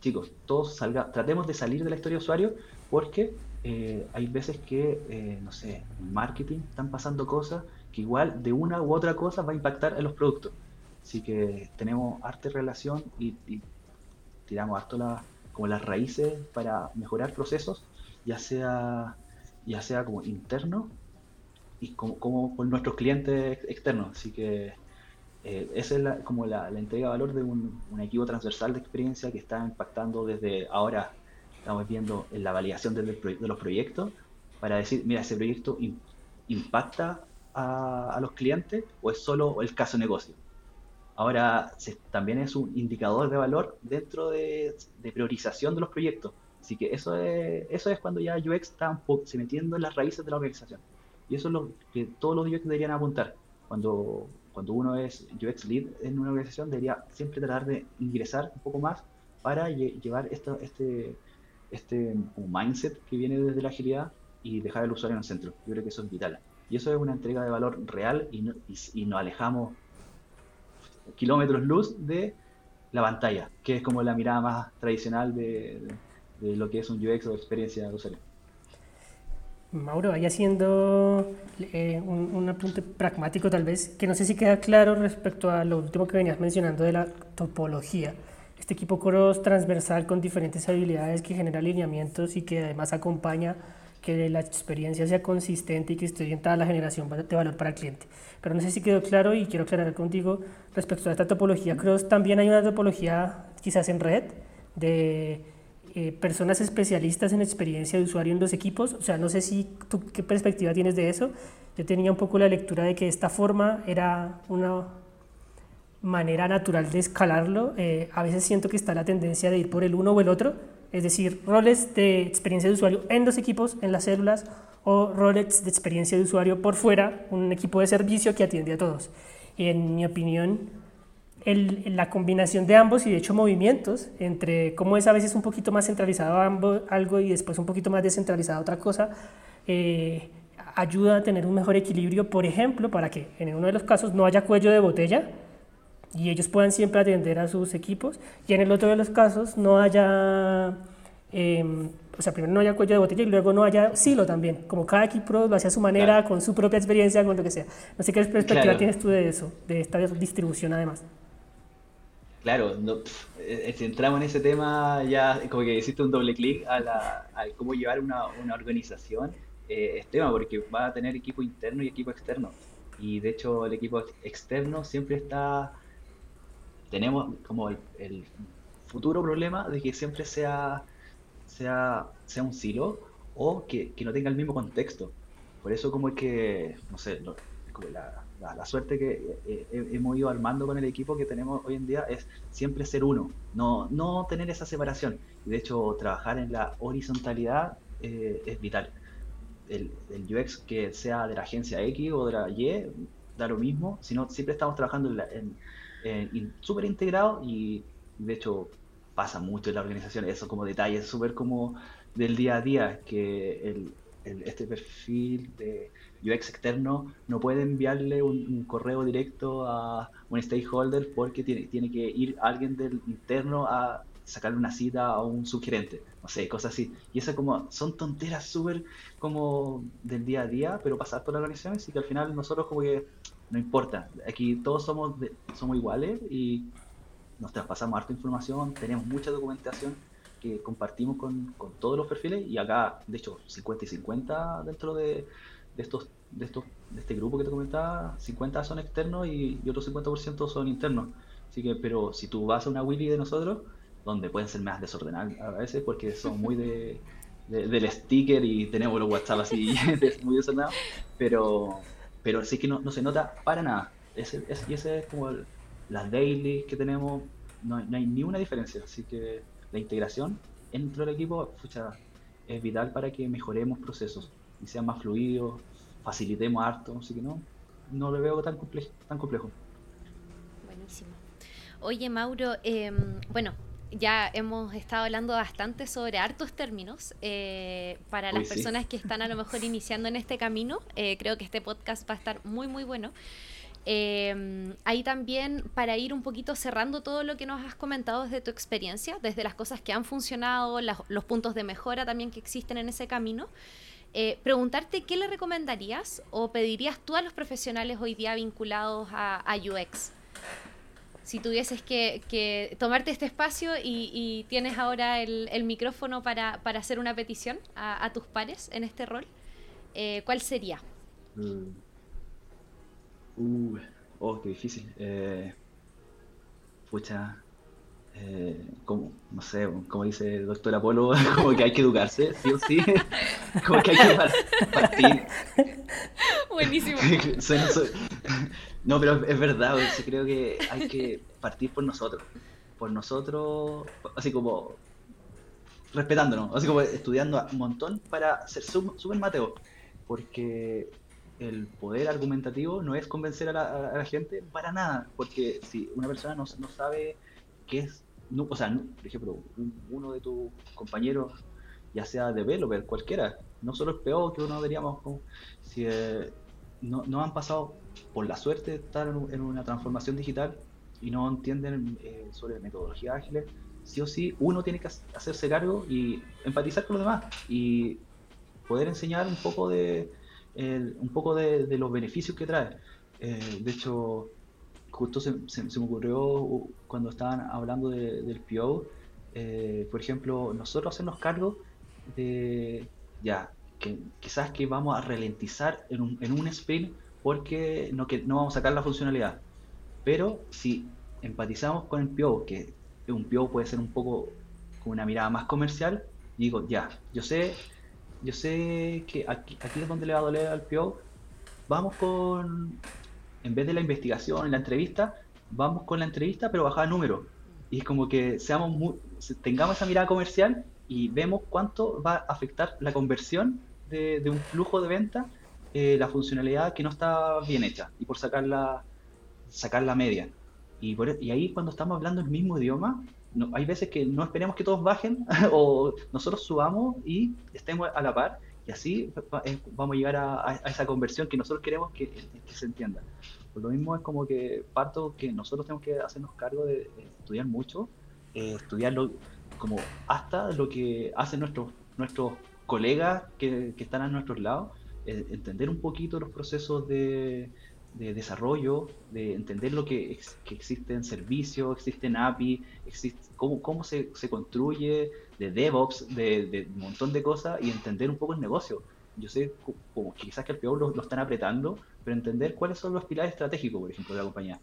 chicos, todos salga, tratemos de salir de la historia de usuario porque eh, hay veces que, eh, no sé, en marketing están pasando cosas que igual de una u otra cosa va a impactar en los productos. Así que tenemos arte relación y, tiramos harto la, como las raíces para mejorar procesos, ya sea, ya sea como interno y como, con nuestros clientes externos. Así que eh, esa es como la, entrega de valor de un, equipo transversal de experiencia que está impactando desde ahora, estamos viendo en la validación de, de los proyectos, para decir, mira, ese proyecto impacta a, los clientes o es solo el caso negocio. Ahora también es un indicador de valor dentro de, priorización de los proyectos. Así que eso es, eso es cuando ya UX está se metiendo en las raíces de la organización. Y eso es lo que todos los UX deberían apuntar. Cuando, cuando uno es UX lead en una organización, debería siempre tratar de ingresar un poco más para llevar esto, este, este mindset que viene desde la agilidad y dejar al usuario en el centro. Yo creo que eso es vital. Y eso es una entrega de valor real y, y, nos alejamos kilómetros luz de la pantalla, que es como la mirada más tradicional de, lo que es un UX o experiencia de usuario. Mauro, vaya haciendo eh, un, un, apunte pragmático tal vez, que no sé si queda claro respecto a lo último que venías mencionando de la topología. Este equipo cross transversal con diferentes habilidades que genera alineamientos y que además acompaña que la experiencia sea consistente y que esté orientada a la generación de valor para el cliente. Pero no sé si quedó claro y quiero aclarar contigo respecto a esta topología cross. También hay una topología quizás en red de eh, personas especialistas en experiencia de usuario en los equipos. O sea, no sé si tú qué perspectiva tienes de eso. Yo tenía un poco la lectura de que esta forma era una manera natural de escalarlo. Eh, a veces siento que está la tendencia de ir por el uno o el otro es decir, roles de experiencia de usuario en los equipos, en las células, o roles de experiencia de usuario por fuera, un equipo de servicio que atiende a todos. En mi opinión, el, la combinación de ambos y de hecho movimientos entre cómo es a veces un poquito más centralizado ambos, algo y después un poquito más descentralizado otra cosa, eh, ayuda a tener un mejor equilibrio, por ejemplo, para que en uno de los casos no haya cuello de botella, y ellos puedan siempre atender a sus equipos y en el otro de los casos no haya, em, o sea, primero no haya cuello de botella y luego no haya silo también, como cada equipo lo hace a su manera, con su propia experiencia, con lo que sea. No sé qué perspectiva tienes tú de eso, de esta distribución además. Claro, eh, si entramos en ese tema ya como que hiciste un doble clic a, la, cómo llevar una, una organización, eh, tema porque va a tener equipo interno y equipo externo. Y de hecho el equipo externo siempre está tenemos como el, futuro problema de que siempre sea, sea, sea un silo o que, no tenga el mismo contexto. Por eso como que, no sé, la, suerte que hemos ido armando con el equipo que tenemos hoy en día es siempre ser uno, no, no tener esa separación. Y de hecho, trabajar en la horizontalidad eh, es vital. El, el, UX que sea de la agencia X o de la Y, da lo mismo, sino siempre estamos trabajando en, en eh, súper integrado y de hecho pasa mucho en la organización, eso como detalles súper como del día a día, que el, este perfil de UX externo no puede enviarle un, correo directo a un stakeholder porque tiene, tiene que ir alguien del interno a sacarle una cita a un subgerente, no sé, cosas así. Y eso como, son tonteras súper como del día a día, pero pasar por las organizaciones y que al final nosotros como que no importa. Aquí todos somos, somos iguales y nos traspasamos harta información, tenemos mucha documentación que compartimos con, todos los perfiles y acá, de hecho, 50 y 50 dentro de, estos, de estos de este grupo que te comentaba, 50 son externos y, y otros 50% son internos. Así que, pero si tú vas a una wiki de nosotros, donde pueden ser más desordenados a veces porque son muy de, del sticker y tenemos los WhatsApp así muy desordenados, pero pero sí que no, se nota para nada. Ese, y ese es como las daily que tenemos, no, no, hay ni una diferencia. Así que la integración dentro del equipo es vital para que mejoremos procesos y sean más fluidos, facilitemos harto. Así que no, no lo veo tan complejo. Tan complejo. Buenísimo. Oye, Mauro, eh, bueno, ya hemos estado hablando bastante sobre hartos términos. Eh, para las personas que están a lo mejor iniciando en este camino, eh, creo que este podcast va a estar muy, muy bueno. Eh, ahí también para ir un poquito cerrando todo lo que nos has comentado desde tu experiencia, desde las cosas que han funcionado, los puntos de mejora también que existen en ese camino. Preguntarte qué le recomendarías o pedirías tú a los profesionales hoy día vinculados a UX si tuvieses que, tomarte este espacio y, tienes ahora el, micrófono para, hacer una petición a, tus pares en este rol, eh, ¿cuál sería? Mm. Uh, oh, qué difícil. Eh, pucha, eh, como, no sé, como dice el doctor Apolo, como que hay que educarse, sí o sí, como que hay que partir. Buenísimo. No, pero es verdad, yo creo que hay que partir por nosotros, por nosotros, así como respetándonos, así como estudiando un montón para ser súper mateo, porque el poder argumentativo no es convencer a la, gente para nada, porque si una persona no, no sabe qué es, no, o sea, por ejemplo, uno de tus compañeros, ya sea developer, cualquiera, no solo es peor que uno deberíamos, si eh, no, no han pasado por la suerte de estar en, una transformación digital y no entienden eh, sobre metodologías ágiles, sí o sí uno tiene que hacerse cargo y empatizar con los demás y poder enseñar un poco de, un poco de, los beneficios que trae. Eh, de hecho, justo se, me ocurrió cuando estaban hablando del PO, eh, por ejemplo, nosotros hacernos cargo de, ya, que quizás que vamos a ralentizar en un, en un sprint porque no, que no vamos a sacar la funcionalidad. Pero si empatizamos con el PO, que un PO puede ser un poco con una mirada más comercial, digo, ya, yo sé, yo sé que aquí, aquí es donde le va a doler al PO, vamos con, en vez de la investigación, la entrevista, vamos con la entrevista, pero bajada número. Y es como que seamos tengamos esa mirada comercial y vemos cuánto va a afectar la conversión de, un flujo de venta, eh, la funcionalidad que no está bien hecha, y por sacarla, sacar la media. Y, e, y ahí cuando estamos hablando el mismo idioma, no, hay veces que no esperemos que todos bajen o nosotros subamos y estemos a la par y así vamos a llegar a, esa conversión que nosotros queremos que, se entienda. Por lo mismo es como que parto que nosotros tenemos que hacernos cargo de, estudiar mucho, eh, estudiarlo como hasta lo que hacen nuestros, nuestros colegas que, que están a nuestros lados, eh, entender un poquito los procesos de, de desarrollo, de entender lo que, que existen servicios, existen API, existe, cómo, cómo se, se, construye, de DevOps, de, un montón de cosas y entender un poco el negocio. Yo sé como quizás que el peor lo, están apretando, pero entender cuáles son los pilares estratégicos, por ejemplo, de la compañía.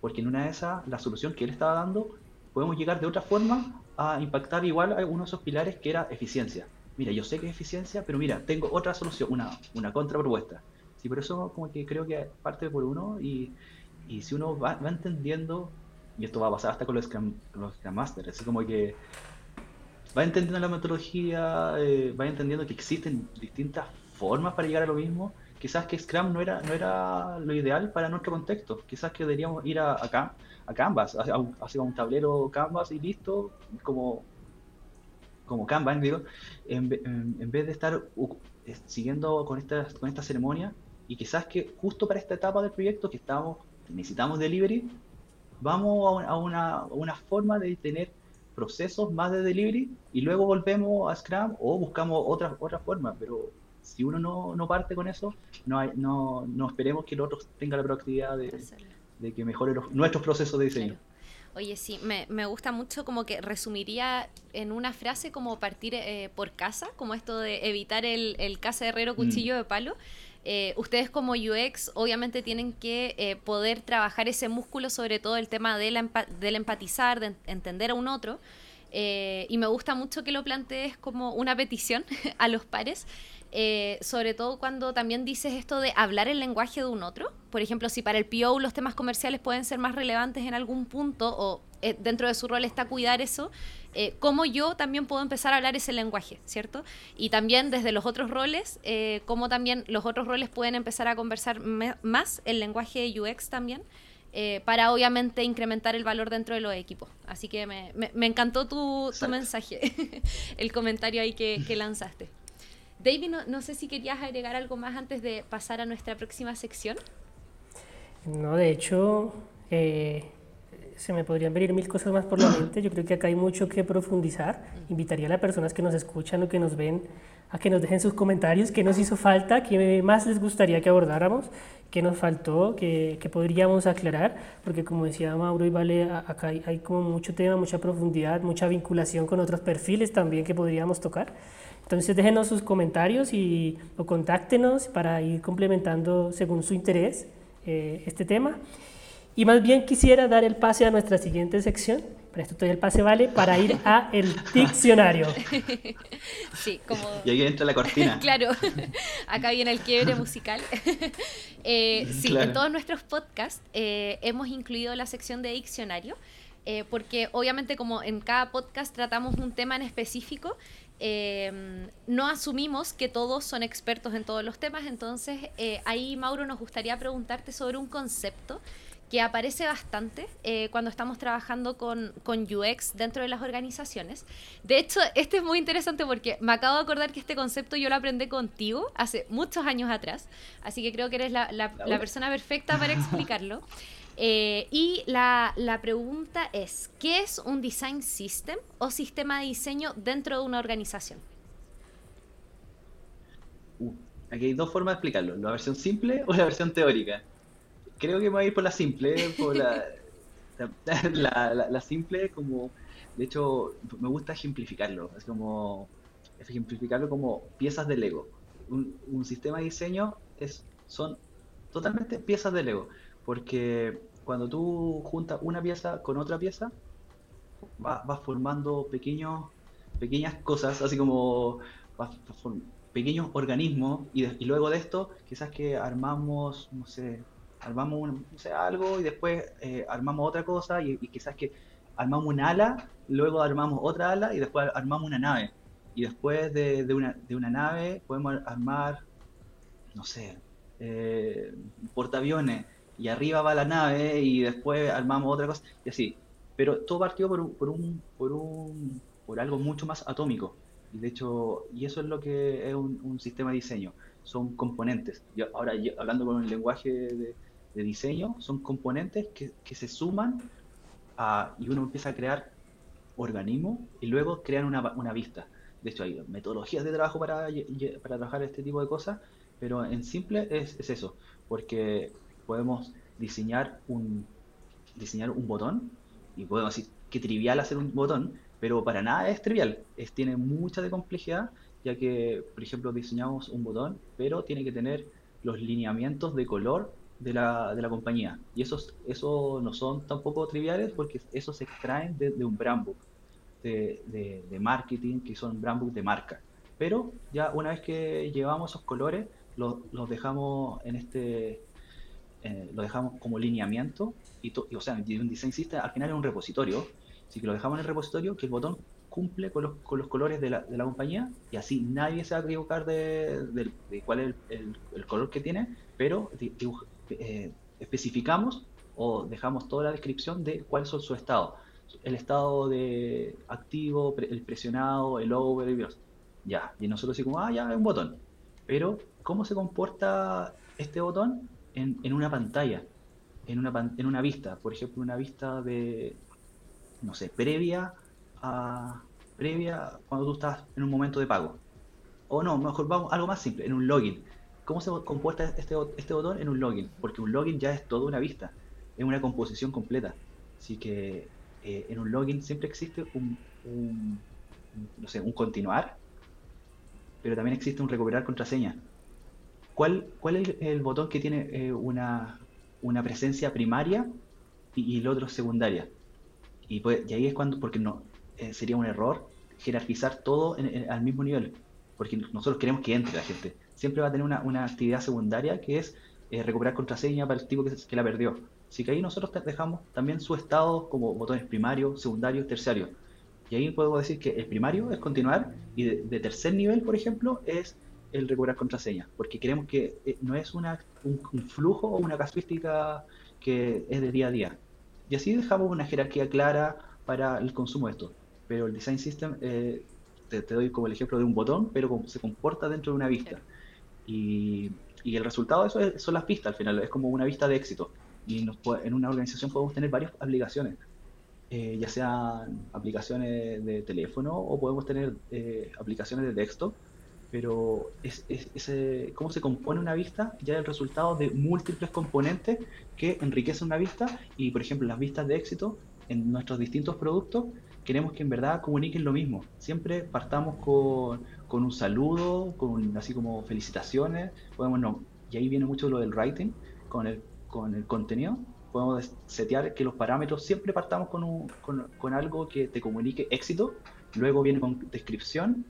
Porque en una de esas, la solución que él estaba dando, podemos llegar de otra forma a impactar igual a uno de esos pilares que era eficiencia. Mira, yo sé que es eficiencia, pero mira, tengo otra solución, una, una contrapropuesta Sí, por eso como que creo que parte por uno y, y si uno va, entendiendo, y esto va a pasar hasta con los Scrum, los Masters, así como que va entendiendo la metodología, eh, va entendiendo que existen distintas formas para llegar a lo mismo. Quizás que Scrum no era, no era lo ideal para nuestro contexto. Quizás que deberíamos ir a, a, a Canvas, hacia un, un tablero Canvas y listo, como, como Canvas, digo, en, en, vez de estar siguiendo con esta, con esta ceremonia, y quizás que justo para esta etapa del proyecto que estamos, necesitamos delivery, vamos a una, una forma de tener procesos más de delivery y luego volvemos a Scrum o buscamos otra, otra forma, pero si uno no, no parte con eso, no, hay, no, no esperemos que el otro tenga la proactividad de, de que mejore nuestros procesos de diseño. Oye, sí, me, me, gusta mucho como que resumiría en una frase como partir eh, por casa, como esto de evitar el, el casa herrero cuchillo mm. de palo. Eh, ustedes como UX obviamente tienen que eh, poder trabajar ese músculo, sobre todo el tema del, del empatizar, de entender a un otro. Eh, y me gusta mucho que lo plantees como una petición a los pares, sobre todo cuando también dices esto de hablar el lenguaje de un otro. Por ejemplo, si para el PO los temas comerciales pueden ser más relevantes en algún punto o dentro de su rol está cuidar eso, eh, cómo yo también puedo empezar a hablar ese lenguaje, ¿cierto? Y también desde los otros roles, eh, cómo también los otros roles pueden empezar a conversar más el lenguaje UX también. Eh, para obviamente incrementar el valor dentro de los equipos. Así que me, me, encantó tu, tu mensaje, el comentario ahí que, que lanzaste. David, no, no, sé si querías agregar algo más antes de pasar a nuestra próxima sección. No, de hecho, eh, se me podrían venir mil cosas más por la mente. Yo creo que acá hay mucho que profundizar. Invitaría a las personas que nos escuchan o que nos ven a que nos dejen sus comentarios, qué nos hizo falta, qué más les gustaría que abordáramos, qué nos faltó, qué, qué podríamos aclarar, porque como decía Mauro y Vale, acá hay, hay, como mucho tema, mucha profundidad, mucha vinculación con otros perfiles también que podríamos tocar. Entonces déjenos sus comentarios y, o contáctenos para ir complementando según su interés eh, este tema. Y más bien quisiera dar el pase a nuestra siguiente sección, para esto todavía el pase vale, para ir a el diccionario. Sí, como... Y ahí entra la cortina. claro, acá viene el quiebre musical. eh, sí, en todos nuestros podcasts eh, hemos incluido la sección de diccionario, eh, porque obviamente como en cada podcast tratamos un tema en específico, eh, no asumimos que todos son expertos en todos los temas, entonces ahí Mauro nos gustaría preguntarte sobre un concepto que aparece bastante eh, cuando estamos trabajando con, con, UX dentro de las organizaciones. De hecho, este es muy interesante porque me acabo de acordar que este concepto yo lo aprendí contigo hace muchos años atrás, así que creo que eres la, la, persona perfecta para explicarlo. Eh, y la, pregunta es, ¿qué es un design system o sistema de diseño dentro de una organización? Uh, aquí hay dos formas de explicarlo, la versión simple o la versión teórica. Creo que me voy a ir por la simple, por la, la, simple como, de hecho, me gusta ejemplificarlo, es como ejemplificarlo como piezas de Lego. Un, sistema de diseño es, son totalmente piezas de Lego. Porque cuando tú juntas una pieza con otra pieza, vas, formando pequeños, pequeñas cosas, así como pequeños organismos, y, luego de esto, quizás que armamos, no sé, armamos algo y después eh, armamos otra cosa, y, quizás que armamos un ala, luego armamos otra ala y después armamos una nave. Y después de, una, de una nave podemos armar, no sé, eh, portaaviones y arriba va la nave y después armamos otra cosa y así. Pero todo partió por un, por un, por un, por algo mucho más atómico. Y de hecho, y eso es lo que es un, sistema de diseño. Son componentes. ahora, hablando con el lenguaje de, diseño, son componentes que, que se suman a, y uno empieza a crear organismos y luego crean una, una vista. De hecho, hay metodologías de trabajo para, para trabajar este tipo de cosas, pero en simple es, es eso, porque podemos diseñar un, diseñar un botón y podemos decir que trivial hacer un botón, pero para nada es trivial, es, tiene mucha de complejidad, ya que, por ejemplo, diseñamos un botón, pero tiene que tener los lineamientos de color de la, de la compañía. Y esos, eso no son tampoco triviales porque esos se extraen de, un brand book de, de, marketing, que son brand book de marca. Pero ya una vez que llevamos esos colores, los, los dejamos en este eh, dejamos como lineamiento, y, o sea, un design system al final es un repositorio, así que lo dejamos en el repositorio, que el botón cumple con los, con los colores de la, de la, compañía, y así nadie se va a equivocar de, cuál es el, el, color que tiene, pero eh, especificamos o dejamos toda la descripción de cuál es su estado. El estado de activo, el presionado, el over, el ya. Y nosotros decimos, ah, ya, es un botón. Pero, ¿cómo se comporta este botón? en, una pantalla, en una, en una vista, por ejemplo, una vista de, no sé, previa a previa cuando tú estás en un momento de pago. O no, mejor vamos algo más simple, en un login. ¿Cómo se comporta este, este botón en un login? Porque un login ya es toda una vista, es una composición completa. Así que eh, en un login siempre existe un, no sé, un continuar, pero también existe un recuperar contraseña. ¿Cuál, cuál es el, botón que tiene eh, una, presencia primaria y, el otro secundaria? Y, pues, y ahí es cuando, porque no eh, sería un error jerarquizar todo al mismo nivel, porque nosotros queremos que entre la gente. Siempre va a tener una, actividad secundaria que es eh, recuperar contraseña para el tipo que, que la perdió. Así que ahí nosotros dejamos también su estado como botones primarios, secundarios, terciarios. Y ahí podemos decir que el primario es continuar y de tercer nivel, por ejemplo, es el recuperar contraseña, porque queremos que eh, no es una, un, flujo o una casuística que es de día a día. Y así dejamos una jerarquía clara para el consumo de esto. Pero el design system, eh, te, doy como el ejemplo de un botón, pero se comporta dentro de una vista. Y, el resultado de eso son las pistas al final, es como una vista de éxito. Y en una organización podemos tener varias aplicaciones. Eh, ya sean aplicaciones de teléfono o podemos tener aplicaciones de texto pero es, cómo se compone una vista ya es el resultado de múltiples componentes que enriquecen una vista y, por ejemplo, las vistas de éxito en nuestros distintos productos queremos que en verdad comuniquen lo mismo. Siempre partamos con, con un saludo, con así como felicitaciones, podemos no, y ahí viene mucho lo del writing, con el, con el contenido, podemos setear que los parámetros siempre partamos con, un, con, con algo que te comunique éxito, luego viene con descripción.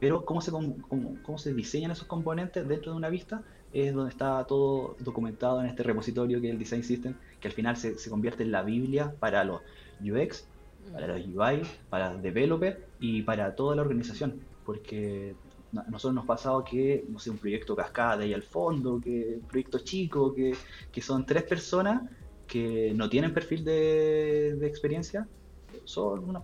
Pero cómo se, cómo, se diseñan esos componentes dentro de una vista es donde está todo documentado en este repositorio que es el Design System, que al final se, convierte en la Biblia para los UX, para los UI, para los developers y para toda la organización. Porque a nosotros nos ha pasado que, no sé, un proyecto cascada y al fondo, que un proyecto chico, que, que son tres personas que no tienen perfil de, de experiencia, son una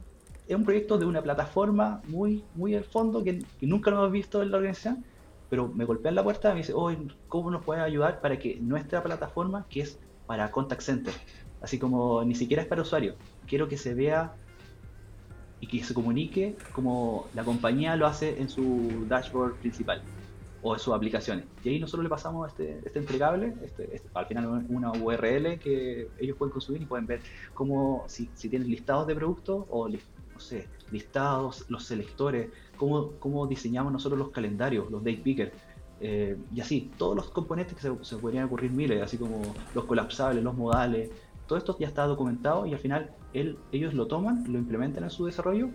es un proyecto de una plataforma muy, muy al fondo que, nunca lo hemos visto en la organización, pero me golpean la puerta y me dice, oh, ¿cómo nos puedes ayudar para que nuestra plataforma, que es para contact center. Así como ni siquiera es para usuario. Quiero que se vea y que se comunique como la compañía lo hace en su dashboard principal o en sus aplicaciones. Y ahí nosotros le pasamos este, este entregable, este, este al final una URL que ellos pueden consumir y pueden ver cómo, si, si tienen listados de productos o, no sé, listados, los selectores, cómo, cómo diseñamos nosotros los calendarios, los date pickers. Eh, y así, todos los componentes que se, se podrían ocurrir miles, así como los colapsables, los modales, todo esto ya está documentado y al final ellos lo toman, lo implementan en su desarrollo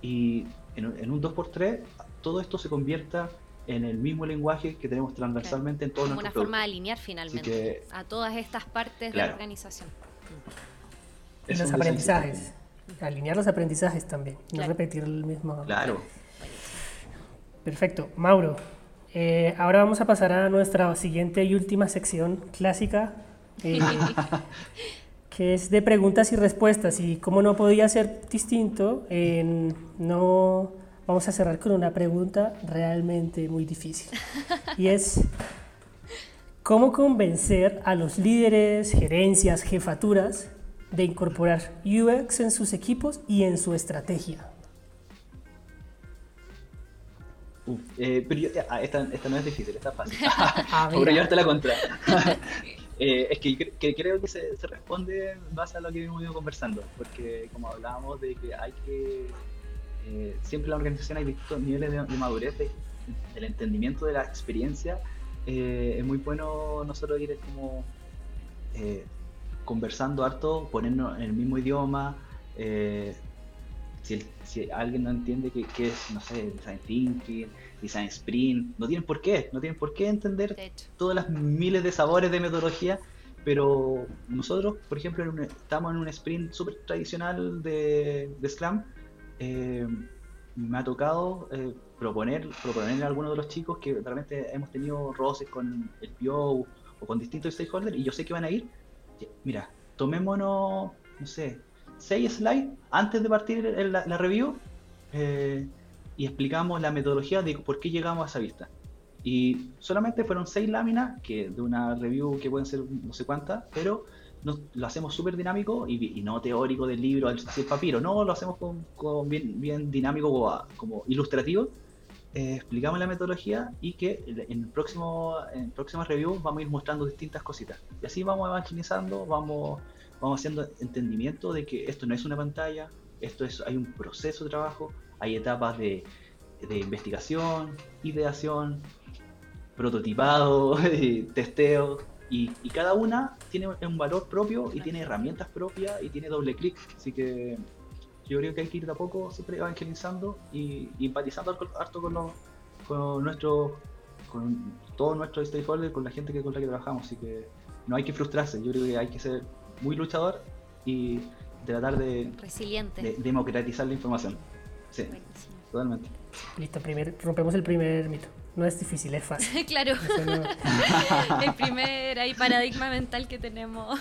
y en, un 2x3 todo esto se convierta en el mismo lenguaje que tenemos transversalmente en todos Como una forma de alinear finalmente a todas estas partes de la organización. Y los aprendizajes. Alinear los aprendizajes también. No repetir el mismo. Claro. Perfecto. Mauro, eh, ahora vamos a pasar a nuestra siguiente y última sección clásica. Eh, que es de preguntas y respuestas. Y como no podía ser distinto, no vamos a cerrar con una pregunta realmente muy difícil. Y es, ¿cómo convencer a los líderes, gerencias, jefaturas de incorporar UX en sus equipos y en su estrategia? Eh, pero ah, esta, no es difícil, está fácil. ah, llevarte la contra. Eh, es que, creo que se, responde en base a lo que hemos ido conversando, porque como hablábamos de que hay que, eh, siempre en la organización hay distintos niveles de, madurez del entendimiento de la experiencia, eh, es muy bueno nosotros ir como conversando harto, ponernos en el mismo idioma, si, si, alguien no entiende qué es, no sé, design thinking, design sprint, no tienen por qué, no tienen por qué entender todas las miles de sabores de metodología, pero nosotros, por ejemplo, estamos en un sprint súper tradicional de, de Scrum, eh, me ha tocado eh, proponer, proponerle a algunos de los chicos que realmente hemos tenido roces con el PO o con distintos stakeholders y yo sé que van a ir, mira, tomémonos, no sé, seis slides antes de partir la, la review eh, y explicamos la metodología de por qué llegamos a esa vista. Y solamente fueron seis láminas, que de una review que pueden ser no sé cuántas, pero lo hacemos súper dinámico y, no teórico del libro, el, papiro, no, lo hacemos con, bien, bien, dinámico como, ilustrativo. Eh, explicamos la metodología y que en el próximo en próximas reviews vamos a ir mostrando distintas cositas. Y así vamos evangelizando, vamos, vamos haciendo entendimiento de que esto no es una pantalla, esto es, hay un proceso de trabajo, hay etapas de, investigación, ideación, prototipado, testeo, y, cada una tiene un valor propio y tiene herramientas propias y tiene doble clic. Así que yo creo que hay que ir de a poco siempre evangelizando y, empatizando harto con, los, con, nuestro, con todos nuestros stakeholders, con la gente que, con la que trabajamos. Así que no hay que frustrarse, yo creo que hay que ser muy luchador y tratar de, Resiliente. democratizar la información. Sí, totalmente. Listo, primer, rompemos el primer mito. No es difícil, es fácil. claro. el primer ahí, paradigma mental que tenemos.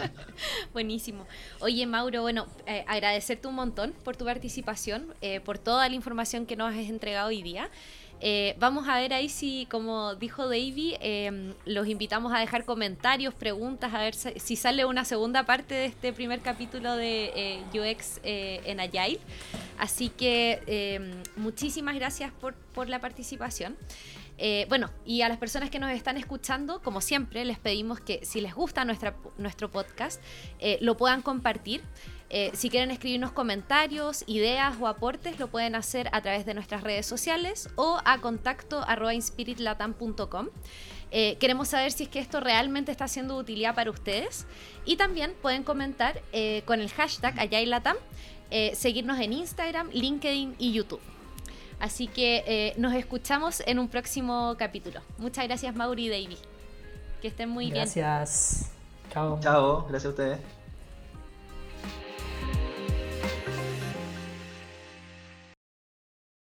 Buenísimo. Oye, Mauro, bueno, eh, agradecerte un montón por tu participación, eh, por toda la información que nos has entregado hoy día. Eh, vamos a ver ahí si, como dijo Davy, em, los invitamos a dejar comentarios, preguntas, a ver si, sale una segunda parte de este primer capítulo de eh, UX eh, en Agile. Así que em, muchísimas gracias por, por la participación. bueno, y a las personas que nos están escuchando, como siempre, les pedimos que si les gusta nuestra, nuestro podcast, lo puedan compartir. Eh, si quieren escribirnos comentarios, ideas o aportes, lo pueden hacer a través de nuestras redes sociales o a contacto inspiritlatam.com. Eh, queremos saber si es que esto realmente está siendo de utilidad para ustedes. Y también pueden comentar eh, con el hashtag AyayLatam, seguirnos en Instagram, LinkedIn y YouTube. Así que nos escuchamos en un próximo capítulo. Muchas gracias, Mauri y Davy. Que estén muy bien. Gracias. Chao. Chao, gracias a ustedes.